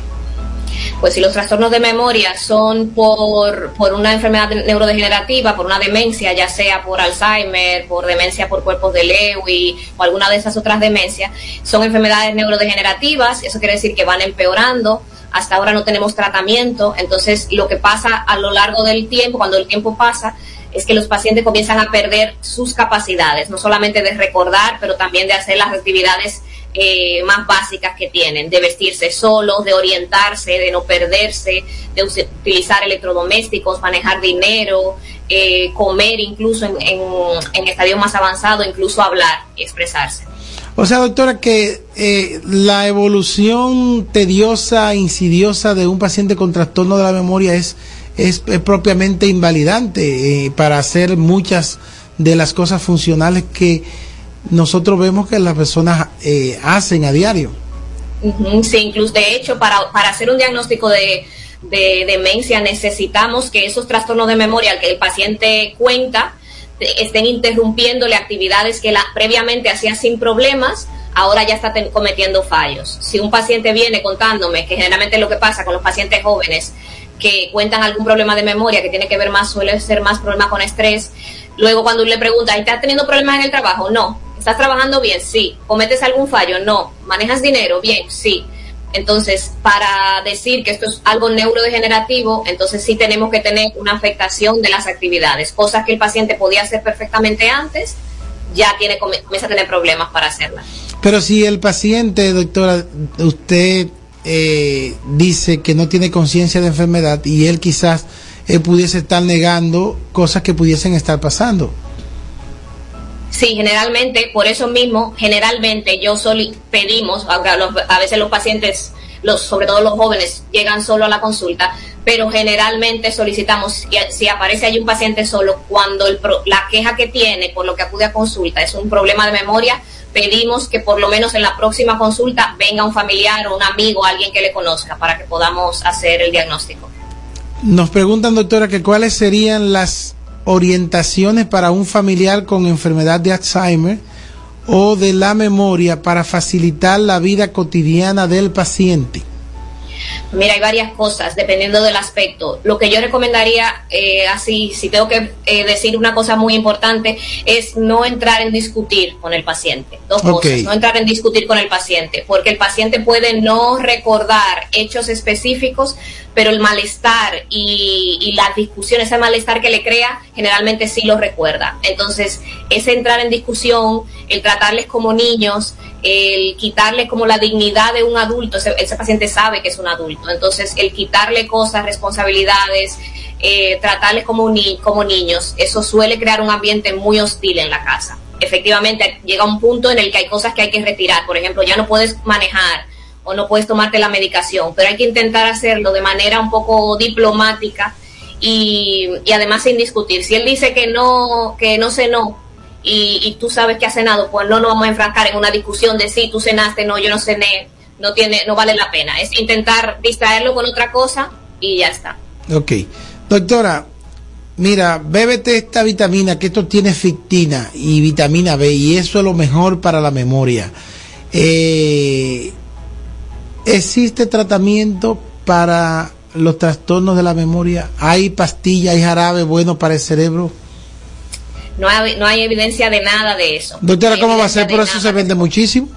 Pues si los trastornos de memoria son por, por una enfermedad neurodegenerativa, por una demencia, ya sea por Alzheimer, por demencia por cuerpos de Lewy o alguna de esas otras demencias, son enfermedades neurodegenerativas, eso quiere decir que van empeorando, hasta ahora no tenemos tratamiento, entonces lo que pasa a lo largo del tiempo, cuando el tiempo pasa, es que los pacientes comienzan a perder sus capacidades, no solamente de recordar, pero también de hacer las actividades eh, más básicas que tienen, de vestirse solos, de orientarse, de no perderse, de utilizar electrodomésticos, manejar dinero, eh, comer incluso en, en, en estadio más avanzado, incluso hablar y expresarse. O sea, doctora, que eh, la evolución tediosa, insidiosa de un paciente con trastorno de la memoria es, es, propiamente invalidante eh, para hacer muchas de las cosas funcionales que nosotros vemos que las personas eh, hacen a diario. Sí, incluso de hecho, para, para hacer un diagnóstico de, de demencia necesitamos que esos trastornos de memoria que el paciente cuenta, estén interrumpiéndole actividades que previamente hacía sin problemas, ahora ya está cometiendo fallos. Si un paciente viene contándome, que generalmente lo que pasa con los pacientes jóvenes, que cuentan algún problema de memoria que tiene que ver más, suele ser más problema con estrés, luego cuando le pregunta, ¿estás teniendo problemas en el trabajo? No. ¿Estás trabajando bien? Sí. ¿Cometes algún fallo? No. ¿Manejas dinero? Bien, sí. Entonces, para decir que esto es algo neurodegenerativo, entonces sí tenemos que tener una afectación de las actividades, cosas que el paciente podía hacer perfectamente antes, ya tiene comienza a tener problemas para hacerlas. Pero si el paciente, doctora, usted eh, dice que no tiene conciencia de enfermedad y él quizás él pudiese estar negando cosas que pudiesen estar pasando. Sí, generalmente, por eso mismo, generalmente yo solo pedimos, a, veces los pacientes, los, sobre todo los jóvenes, llegan solo a la consulta, pero generalmente solicitamos, si aparece ahí un paciente solo, cuando el, la queja que tiene por lo que acude a consulta es un problema de memoria, pedimos que por lo menos en la próxima consulta venga un familiar o un amigo, alguien que le conozca, para que podamos hacer el diagnóstico. Nos preguntan, doctora, que cuáles serían las orientaciones para un familiar con enfermedad de Alzheimer o de la memoria para facilitar la vida cotidiana del paciente? Mira, hay varias cosas dependiendo del aspecto. Lo que yo recomendaría, eh, así, si tengo que eh, decir una cosa muy importante, es no entrar en discutir con el paciente. Dos okay. cosas, no entrar en discutir con el paciente, porque el paciente puede no recordar hechos específicos, pero el malestar y, y la discusión, ese malestar que le crea, generalmente sí lo recuerda. Entonces, ese entrar en discusión, el tratarles como niños, el quitarle como la dignidad de un adulto, ese, ese, paciente sabe que es un adulto, entonces el quitarle cosas, responsabilidades, eh, tratarles como, ni, como niños, eso suele crear un ambiente muy hostil en la casa. Efectivamente, llega un punto en el que hay cosas que hay que retirar, por ejemplo, ya no puedes manejar o no puedes tomarte la medicación, pero hay que intentar hacerlo de manera un poco diplomática y, y además sin discutir. Si él dice que no, que no cenó, y, y, tú sabes que has cenado, pues no nos vamos a enfrancar en una discusión de si tú cenaste, no, yo no cené, no tiene, no vale la pena. Es intentar distraerlo con otra cosa y ya está. Ok. Doctora, mira, bébete esta vitamina, que esto tiene fictina y vitamina B, y eso es lo mejor para la memoria. Eh, ¿Existe tratamiento para los trastornos de la memoria? ¿Hay pastillas, hay jarabe bueno para el cerebro? No hay, no hay evidencia de nada de eso. Doctora, no ¿cómo va a ser? Por eso se vende muchísimo.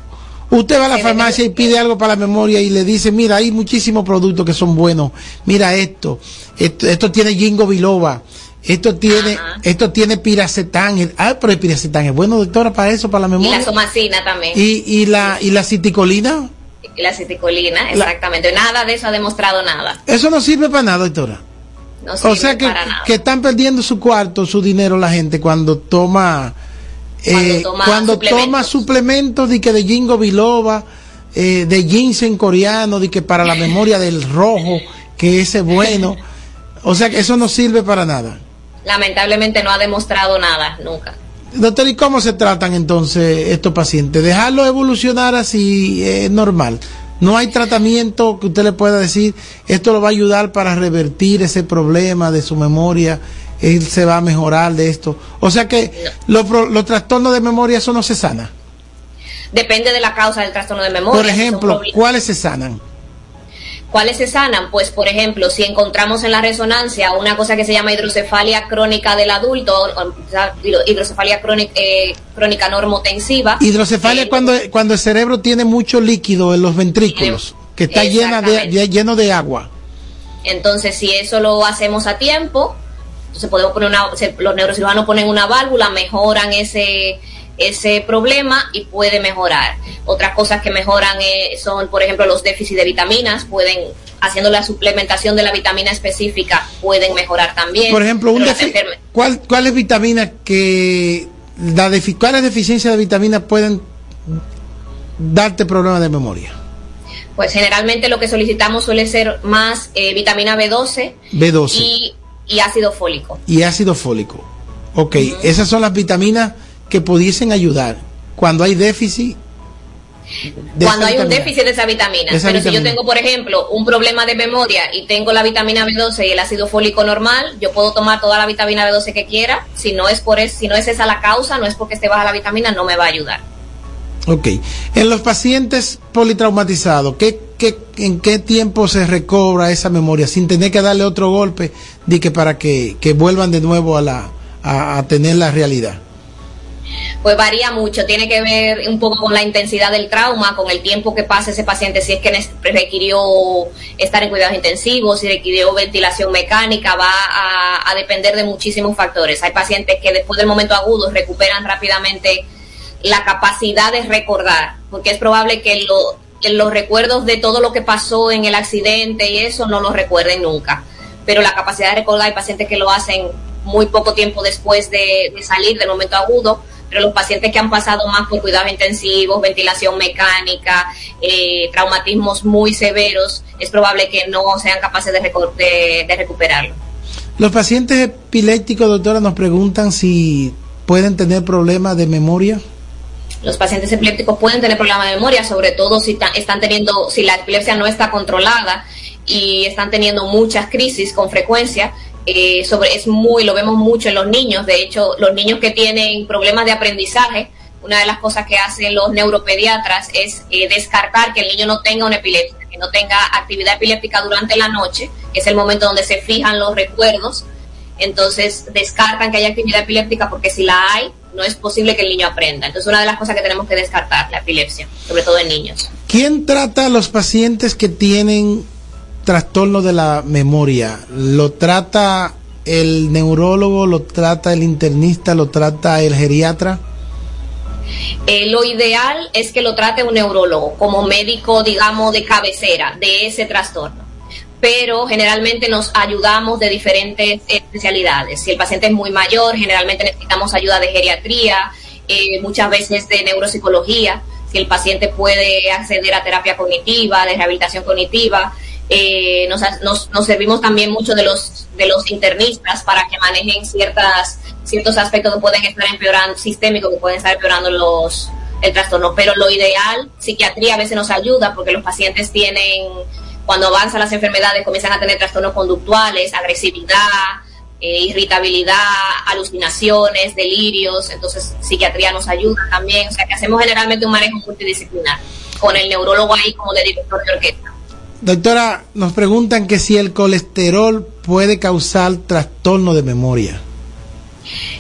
Usted va a la se farmacia y pide algo para la memoria y le dice, mira, hay muchísimos productos que son buenos. Mira esto, esto, esto tiene Jingo Biloba, esto tiene, Ajá. esto tiene piracetán. Ah, pero el piracetán es bueno, doctora, para eso, para la memoria. Y la somacina también. ¿Y, y la, y la citicolina? La citicolina, exactamente. La... Nada de eso ha demostrado nada. Eso no sirve para nada, doctora. No o sea que, que están perdiendo su cuarto, su dinero la gente cuando toma cuando eh, toma, suplementos. de que de jingo biloba, eh, de ginseng coreano, de que para la memoria del rojo, que ese es bueno. O sea que eso no sirve para nada. Lamentablemente no ha demostrado nada, nunca. Doctor, ¿y cómo se tratan entonces estos pacientes? ¿Dejarlo evolucionar así es normal? No hay tratamiento que usted le pueda decir, esto lo va a ayudar para revertir ese problema de su memoria, él se va a mejorar de esto. O sea que los, los trastornos de memoria, eso no se sana. Depende de la causa del trastorno de memoria. Por ejemplo, ¿cuáles se sanan? ¿Cuáles se sanan? Pues, por ejemplo, si encontramos en la resonancia una cosa que se llama hidrocefalia crónica del adulto, hidrocefalia crónica, eh, crónica normotensiva. Hidrocefalia eh, cuando, cuando el cerebro tiene mucho líquido en los ventrículos, que está llena de, lleno de agua. Entonces, si eso lo hacemos a tiempo, entonces podemos poner una, los neurocirujanos ponen una válvula, mejoran ese ese problema y puede mejorar. Otras cosas que mejoran eh, son, por ejemplo, los déficits de vitaminas, pueden, haciendo la suplementación de la vitamina específica, pueden mejorar también. Por ejemplo, un ¿cuál, ¿cuáles vitaminas que, la cuáles deficiencias de vitaminas pueden darte problemas de memoria? Pues generalmente lo que solicitamos suele ser más eh, vitamina B12, B12. Y, y, ácido fólico. Y ácido fólico. Ok, esas son las vitaminas que pudiesen ayudar cuando hay déficit. cuando hay un déficit de esa vitamina. Pero si yo tengo, por ejemplo, un problema de memoria y tengo la vitamina B12 y el ácido fólico normal, yo puedo tomar toda la vitamina B12 que quiera. Si no es por si no es esa la causa, no es porque esté baja la vitamina, no me va a ayudar. Ok. En los pacientes politraumatizados, ¿qué, qué, en qué tiempo se recobra esa memoria sin tener que darle otro golpe de que para que, que vuelvan de nuevo a, la, a tener la realidad? Pues varía mucho, tiene que ver un poco con la intensidad del trauma, con el tiempo que pasa ese paciente, si es que requirió estar en cuidados intensivos, si requirió ventilación mecánica, va a, depender de muchísimos factores. Hay pacientes que después del momento agudo recuperan rápidamente la capacidad de recordar, porque es probable que los recuerdos de todo lo que pasó en el accidente y eso no los recuerden nunca. Pero la capacidad de recordar, hay pacientes que lo hacen muy poco tiempo después de salir del momento agudo, pero los pacientes que han pasado más por cuidados intensivos, ventilación mecánica, eh, traumatismos muy severos, es probable que no sean capaces de, de, recuperarlo. Los pacientes epilépticos, doctora, nos preguntan si pueden tener problemas de memoria. Los pacientes epilépticos pueden tener problemas de memoria, sobre todo si están teniendo, si la epilepsia no está controlada y están teniendo muchas crisis con frecuencia, eh, sobre, es muy, lo vemos mucho en los niños, de hecho, los niños que tienen problemas de aprendizaje, una de las cosas que hacen los neuropediatras es eh, descartar que el niño no tenga una epilepsia, que no tenga actividad epiléptica durante la noche, que es el momento donde se fijan los recuerdos, entonces descartan que haya actividad epiléptica porque si la hay, no es posible que el niño aprenda. Entonces, una de las cosas que tenemos que descartar, la epilepsia, sobre todo en niños. ¿Quién trata a los pacientes que tienen trastorno de la memoria, ¿lo trata el neurólogo, lo trata el internista, lo trata el geriatra? Eh, lo ideal es que lo trate un neurólogo como médico, digamos, de cabecera de ese trastorno. Pero generalmente nos ayudamos de diferentes especialidades. Si el paciente es muy mayor, generalmente necesitamos ayuda de geriatría, eh, muchas veces de neuropsicología. Si el paciente puede acceder a terapia cognitiva, de rehabilitación cognitiva, eh, nos, nos, servimos también mucho de los, de los internistas para que manejen ciertas, ciertos aspectos que pueden estar empeorando, sistémicos que pueden estar empeorando los, el trastorno. Pero lo ideal, psiquiatría a veces nos ayuda porque los pacientes tienen, cuando avanzan las enfermedades, comienzan a tener trastornos conductuales, agresividad, eh, irritabilidad, alucinaciones, delirios. Entonces, psiquiatría nos ayuda también. O sea, que hacemos generalmente un manejo multidisciplinar con el neurólogo ahí como de director de orquesta. Doctora, nos preguntan que si el colesterol puede causar trastorno de memoria.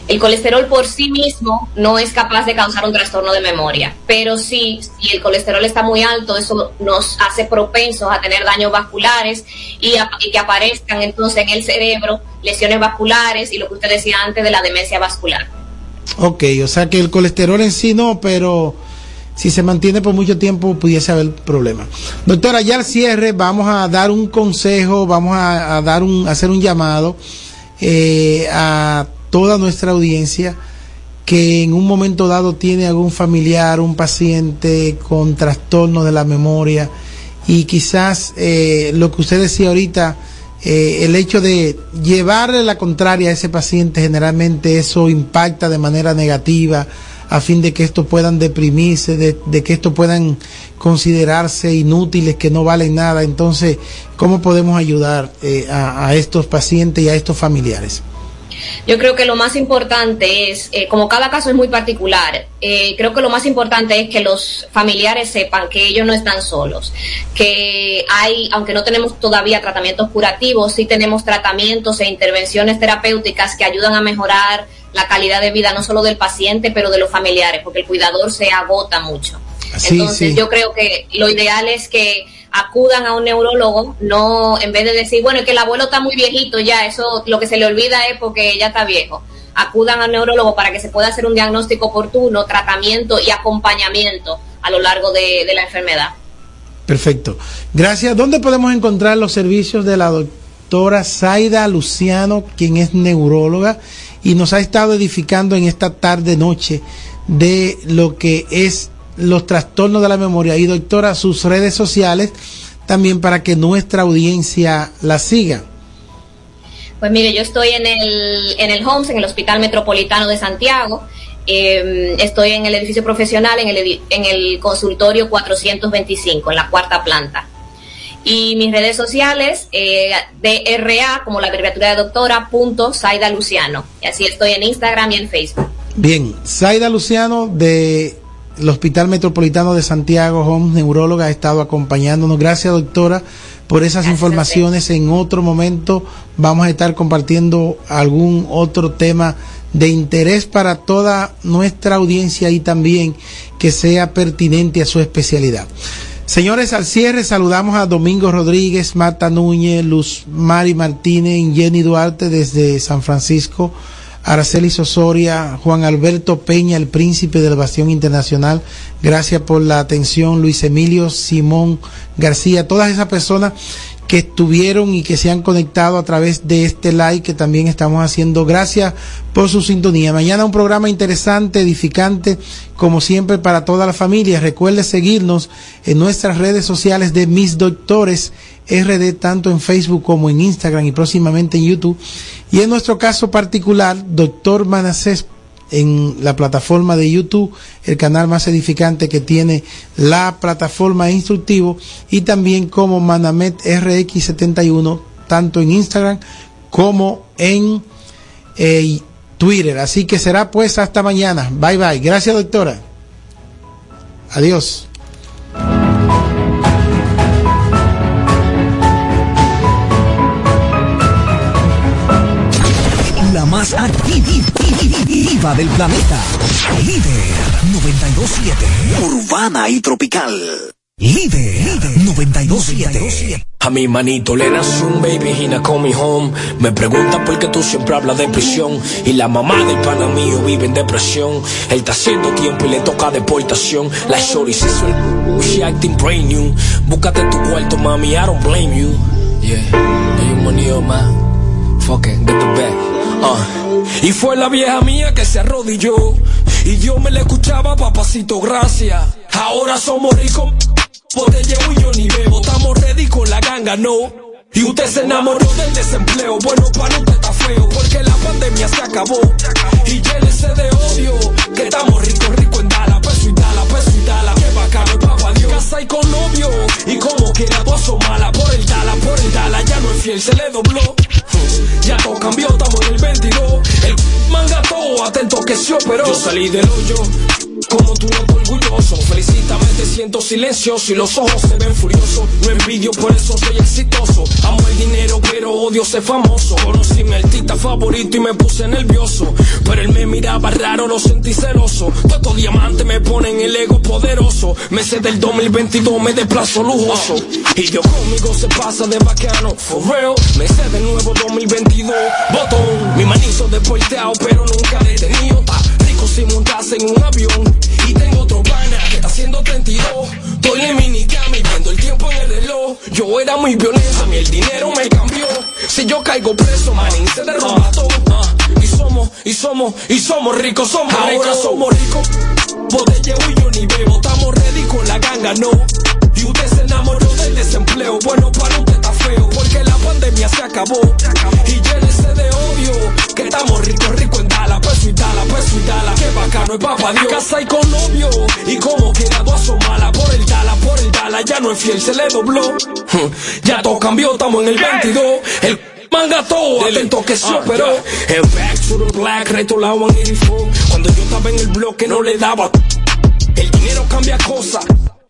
El colesterol por sí mismo no es capaz de causar un trastorno de memoria, pero sí, si el colesterol está muy alto, eso nos hace propensos a tener daños vasculares y, y que aparezcan entonces en el cerebro lesiones vasculares y lo que usted decía antes de la demencia vascular. Ok, o sea que el colesterol en sí no, pero si se mantiene por mucho tiempo pudiese haber problemas. Doctora, ya al cierre vamos a dar un consejo, vamos a, dar un, hacer un llamado eh, a toda nuestra audiencia que en un momento dado tiene algún familiar, un paciente con trastorno de la memoria y quizás eh, lo que usted decía ahorita, eh, el hecho de llevarle la contraria a ese paciente, generalmente eso impacta de manera negativa a fin de que estos puedan deprimirse, de, que estos puedan considerarse inútiles, que no valen nada. Entonces, ¿cómo podemos ayudar eh, a estos pacientes y a estos familiares? Yo creo que lo más importante es, eh, como cada caso es muy particular, eh, creo que lo más importante es que los familiares sepan que ellos no están solos, que hay, aunque no tenemos todavía tratamientos curativos, sí tenemos tratamientos e intervenciones terapéuticas que ayudan a mejorar la calidad de vida no solo del paciente, pero de los familiares, porque el cuidador se agota mucho. Entonces yo creo que lo ideal es que acudan a un neurólogo, no en vez de decir, bueno, es que el abuelo está muy viejito ya, eso lo que se le olvida es porque ya está viejo. Acudan al neurólogo para que se pueda hacer un diagnóstico oportuno, tratamiento y acompañamiento a lo largo de, de la enfermedad. Perfecto. Gracias. ¿Dónde podemos encontrar los servicios de la doctora Zaida Luciano, quien es neuróloga y nos ha estado edificando en esta tarde noche de lo que es los trastornos de la memoria y doctora sus redes sociales también para que nuestra audiencia la siga. Pues mire, yo estoy en el, en el HOMS, en el Hospital Metropolitano de Santiago. Em, estoy en el edificio profesional, en el, en el consultorio 425, en la cuarta planta. Y mis redes sociales, eh, DRA, como la abreviatura de doctora, punto Saida Luciano. Y así estoy en Instagram y en Facebook. Bien, Saida Luciano de el Hospital Metropolitano de Santiago, Home, neuróloga, ha estado acompañándonos. Gracias, doctora, por esas informaciones. En otro momento vamos a estar compartiendo algún otro tema de interés para toda nuestra audiencia y también que sea pertinente a su especialidad. Señores, al cierre saludamos a Domingo Rodríguez, Marta Núñez, Luz Mari Martínez, Jenny Duarte desde San Francisco. Araceli Sosoria, Juan Alberto Peña, el príncipe del Bastión Internacional. Gracias por la atención, Luis Emilio Simón García, todas esas personas que estuvieron y que se han conectado a través de este like que también estamos haciendo. Gracias por su sintonía. Mañana un programa interesante, edificante, como siempre para toda la familia. Recuerde seguirnos en nuestras redes sociales de Mis Doctores RD, tanto en Facebook como en Instagram y próximamente en YouTube. Y en nuestro caso particular, Doctor Manasés en la plataforma de YouTube, el canal más edificante que tiene la plataforma instructivo y también como Manamet RX71, tanto en Instagram como en eh, Twitter. Así que será pues hasta mañana. Bye bye. Gracias doctora. Adiós. La más activa del planeta. Líder 927. Urbana y tropical. Líder 927. A mi manito le nació un baby y call me home. Me pregunta por qué tú siempre hablas de prisión. Y la mamá del pana mío vive en depresión. Él está haciendo tiempo y le toca deportación. La shorty se suelta, she acting brand new. Búscate tu cuarto, mami, I don't blame you. Yeah, hay un money man. Fuck it, get the back. Uh. Y fue la vieja mía que se arrodilló. Y Dios me le escuchaba, papacito, gracias. Ahora somos ricos Botella y yo ni bebo, estamos ready con la ganga, no. Y usted se enamoró del desempleo, bueno para usted está feo, porque la pandemia se acabó. Y llénese de odio, que estamos ricos, ricos en Dala, peso y Dala, peso y Dala, que bacano, papá Dios. Casa y con novio, y como quiera, vos sos mala, por el Dala, por el Dala, ya no es fiel, se le dobló. Ya todo cambió, estamos en el 22. El manga todo, atento que se operó. Yo salí del hoyo como tú no orgulloso. Felicítame, te siento silencioso y los ojos se ven furiosos. No envidio, por eso soy exitoso. Amo el dinero, pero odio ser famoso. Conocí mi artista favorito y me puse nervioso. Pero él me miraba raro, lo sentí celoso. Todo diamante me pone en el ego poderoso. Meses del 2022 me desplazo lujoso. Y yo conmigo se pasa de bacano, for real. Meses del nuevo 2022, 2022. Botón, mi manizo deporteado, pero nunca detenido. Ta rico si montas en un avión. Y tengo otro pana que está haciendo 32. Estoy en y viendo el tiempo en el reloj. Yo era muy violento, a mí el dinero me cambió. Si yo caigo preso, manín se derrumba ah, todo. Ah. Y somos, y somos, y somos ricos, somos Ahora somos ricos. Botella y yo ni bebo, estamos ready con la ganga, no. Y usted se enamoró papá Dios. Casa y con novio, y como queda dos mala por el Dala, por el Dala. Ya no es fiel, se le dobló. ya todo cambió, estamos en el 22. El manga todo, atento que se operó. El back to the black, reto la 184. Cuando yo estaba en el bloque no le daba. El dinero cambia cosas.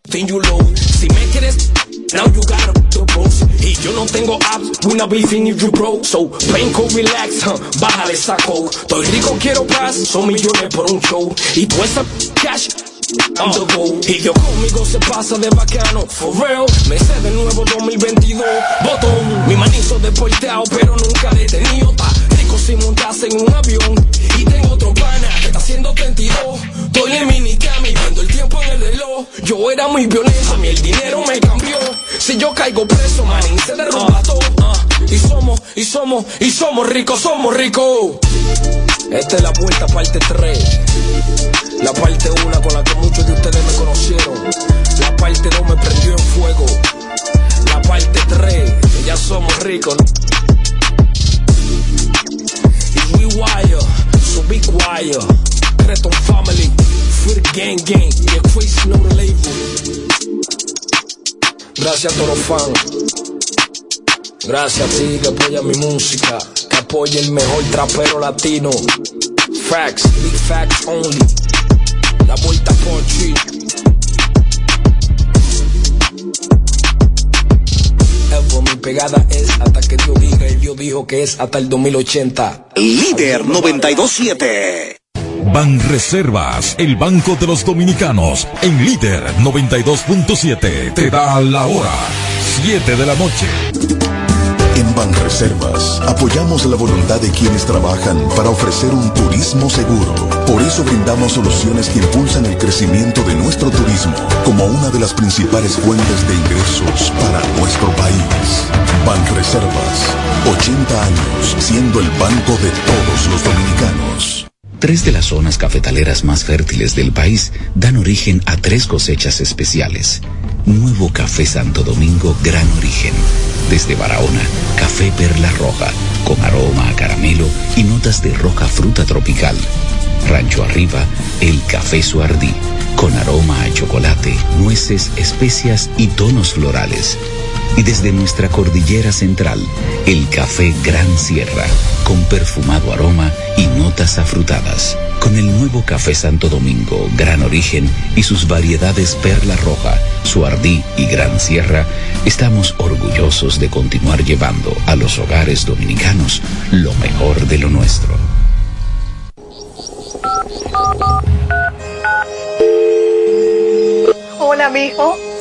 Think you low. Si me quieres, now you gotta do both. Y yo no tengo apps, we not beefing if you broke. So, penco, relax, huh, bájale saco. Estoy rico, quiero paz, son millones por un show. Y tú esa cash I'm the goal. Y yo conmigo se pasa de bacano, for real. Me sé de nuevo 2022, botón. Mi manito deporteado, pero nunca detenido. Ta rico si montas en un avión. Y tengo otro haciendo 32. Estoy en minicami, viendo el tiempo en el reloj. Yo era muy violento, a el dinero me cambió. Si yo caigo preso, manín, se derrumba todo. Y somos, y somos, y somos ricos, somos ricos. Esta es la vuelta parte 3. La parte 1 con la que muchos de ustedes me conocieron. La parte 2 me prendió en fuego. La parte 3, que ya somos ricos. Y we wire, so be quiet. Creton Family, Free Gang Gang, y el Crazy No Label. Gracias a todos los fans. Gracias a ti que apoya mi música, que apoya el mejor trapero latino. Facts, big facts only. La vuelta por Evo, mi pegada es hasta que Dios diga, y Dios dijo que es hasta el 2080. Líder 927. Ban Reservas, el Banco de los Dominicanos, en líder 92.7, te da la hora, 7 de la noche. En Banreservas apoyamos la voluntad de quienes trabajan para ofrecer un turismo seguro. Por eso brindamos soluciones que impulsan el crecimiento de nuestro turismo como una de las principales fuentes de ingresos para nuestro país. Banreservas, 80 años siendo el banco de todos los dominicanos. Tres de las zonas cafetaleras más fértiles del país dan origen a tres cosechas especiales. Nuevo Café Santo Domingo Gran Origen. Desde Barahona, café perla roja, con aroma a caramelo y notas de roja fruta tropical. Rancho Arriba, el café Suardí, con aroma a chocolate, nueces, especias y tonos florales. Y desde nuestra cordillera central, el café Gran Sierra, con perfumado aroma y notas afrutadas. Con el nuevo café Santo Domingo, Gran Origen y sus variedades Perla Roja, Suardí y Gran Sierra, estamos orgullosos de continuar llevando a los hogares dominicanos lo mejor de lo nuestro. Hola, mijo.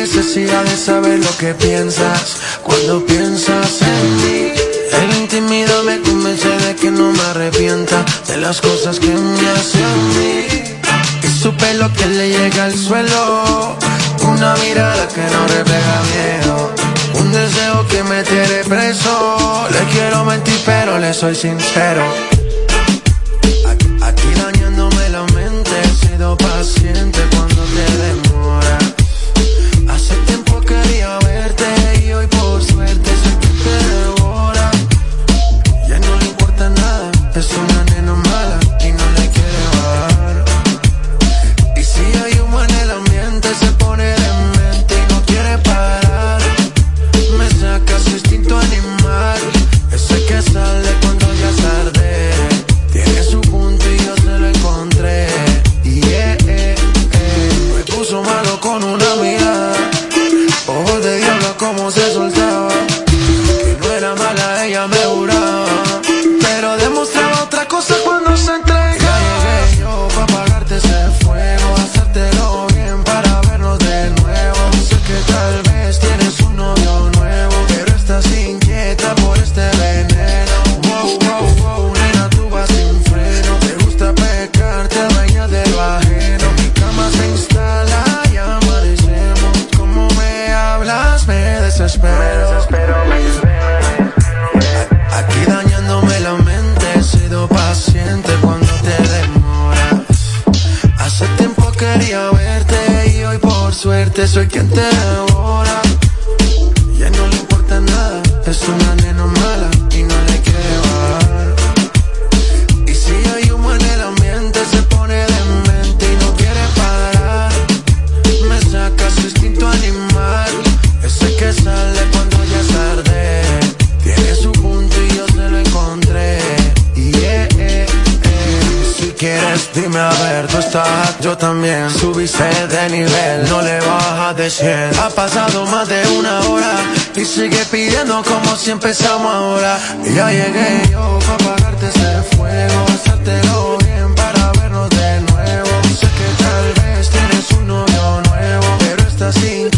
Necesidad de saber lo que piensas cuando piensas en mí. El intimidad me convence de que no me arrepienta de las cosas que me hace a mí. Y su pelo que le llega al suelo, una mirada que no refleja miedo. Un deseo que me tiene preso. Le quiero mentir, pero le soy sincero. Yo también. Subiste de nivel, no le bajas de 100. Ha pasado más de una hora y sigue pidiendo como si empezamos ahora. Y ya llegué yo para apagarte ese fuego, hacértelo bien para vernos de nuevo. Sé que tal vez tienes un novio nuevo, pero estás inquieta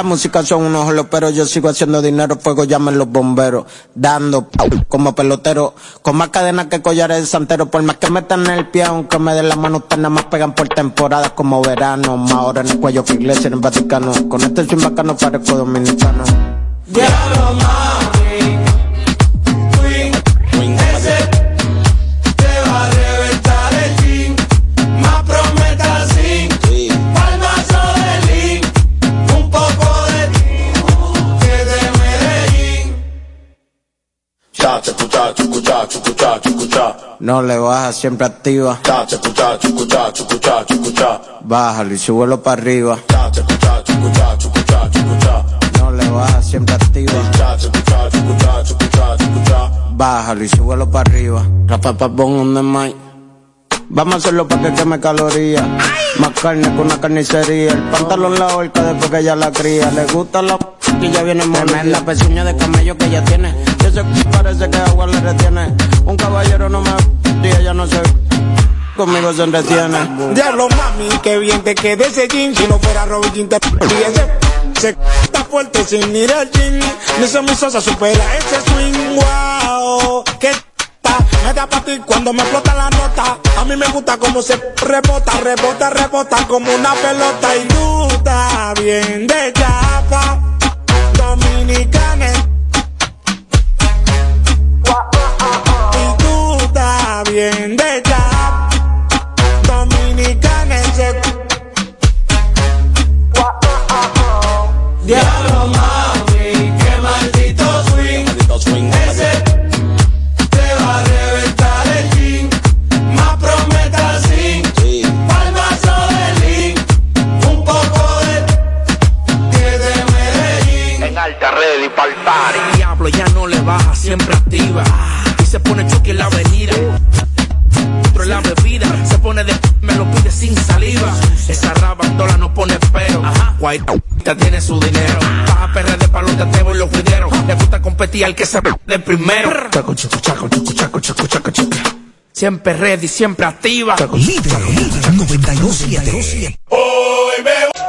La música son unos jolos, pero yo sigo haciendo dinero, fuego llamen los bomberos, dando como pelotero, con más cadenas que collares de santero, por más que metan en el pie, aunque me den la mano, ustedes nada más pegan por temporadas como verano, más ahora en el cuello que iglesia en el Vaticano, con este swing bacano parezco dominicano. Diablo mami, No le baja, siempre activa. Cha, chucucha, chucucha, chucucha, chucucha. Bájalo y súbelo para arriba. Cha, chucucha, chucucha, chucucha, chucucha. No le baja, siempre activa. Cha, chucucha, chucucha, chucucha, chucucha. Bájalo y súbelo para arriba. Rafa Papón on the mic. Vamos a hacerlo para que queme calorías. Más carne que una carnicería. El pantalón la horca después que ella la cría. Le gusta la que ya viene tremenda pezuña de camello que ella tiene. Y ese parece que agua le retiene. Un caballero no me y ella no se conmigo se entretiene. Diablo mami, que bien te quede ese jean. Si no fuera Robin te ese se está fuerte sin ir al jean. Ni se mi sosa supera ese swing. Wow, que me da pa' ti cuando me explota la nota. A mí me gusta cómo se rebota, rebota, rebota como una pelota. Y tú estás bien de chapa, dominicana. Y tú estás bien de chapa, dominicana. Diablo mami, qué maldito swing, ese siempre activa. Y se pone choque en la avenida. Otro en la bebida, se pone de me lo pide sin saliva. Esa rabandola no pone pero. White ya tiene su dinero. Baja PRD para los teteos y los juderos. Le gusta competir al que se de primero. Chaco, chaco, chaco, chaco, chaco, chaco, chaco, chaco. Siempre ready, siempre activa. Líder 927.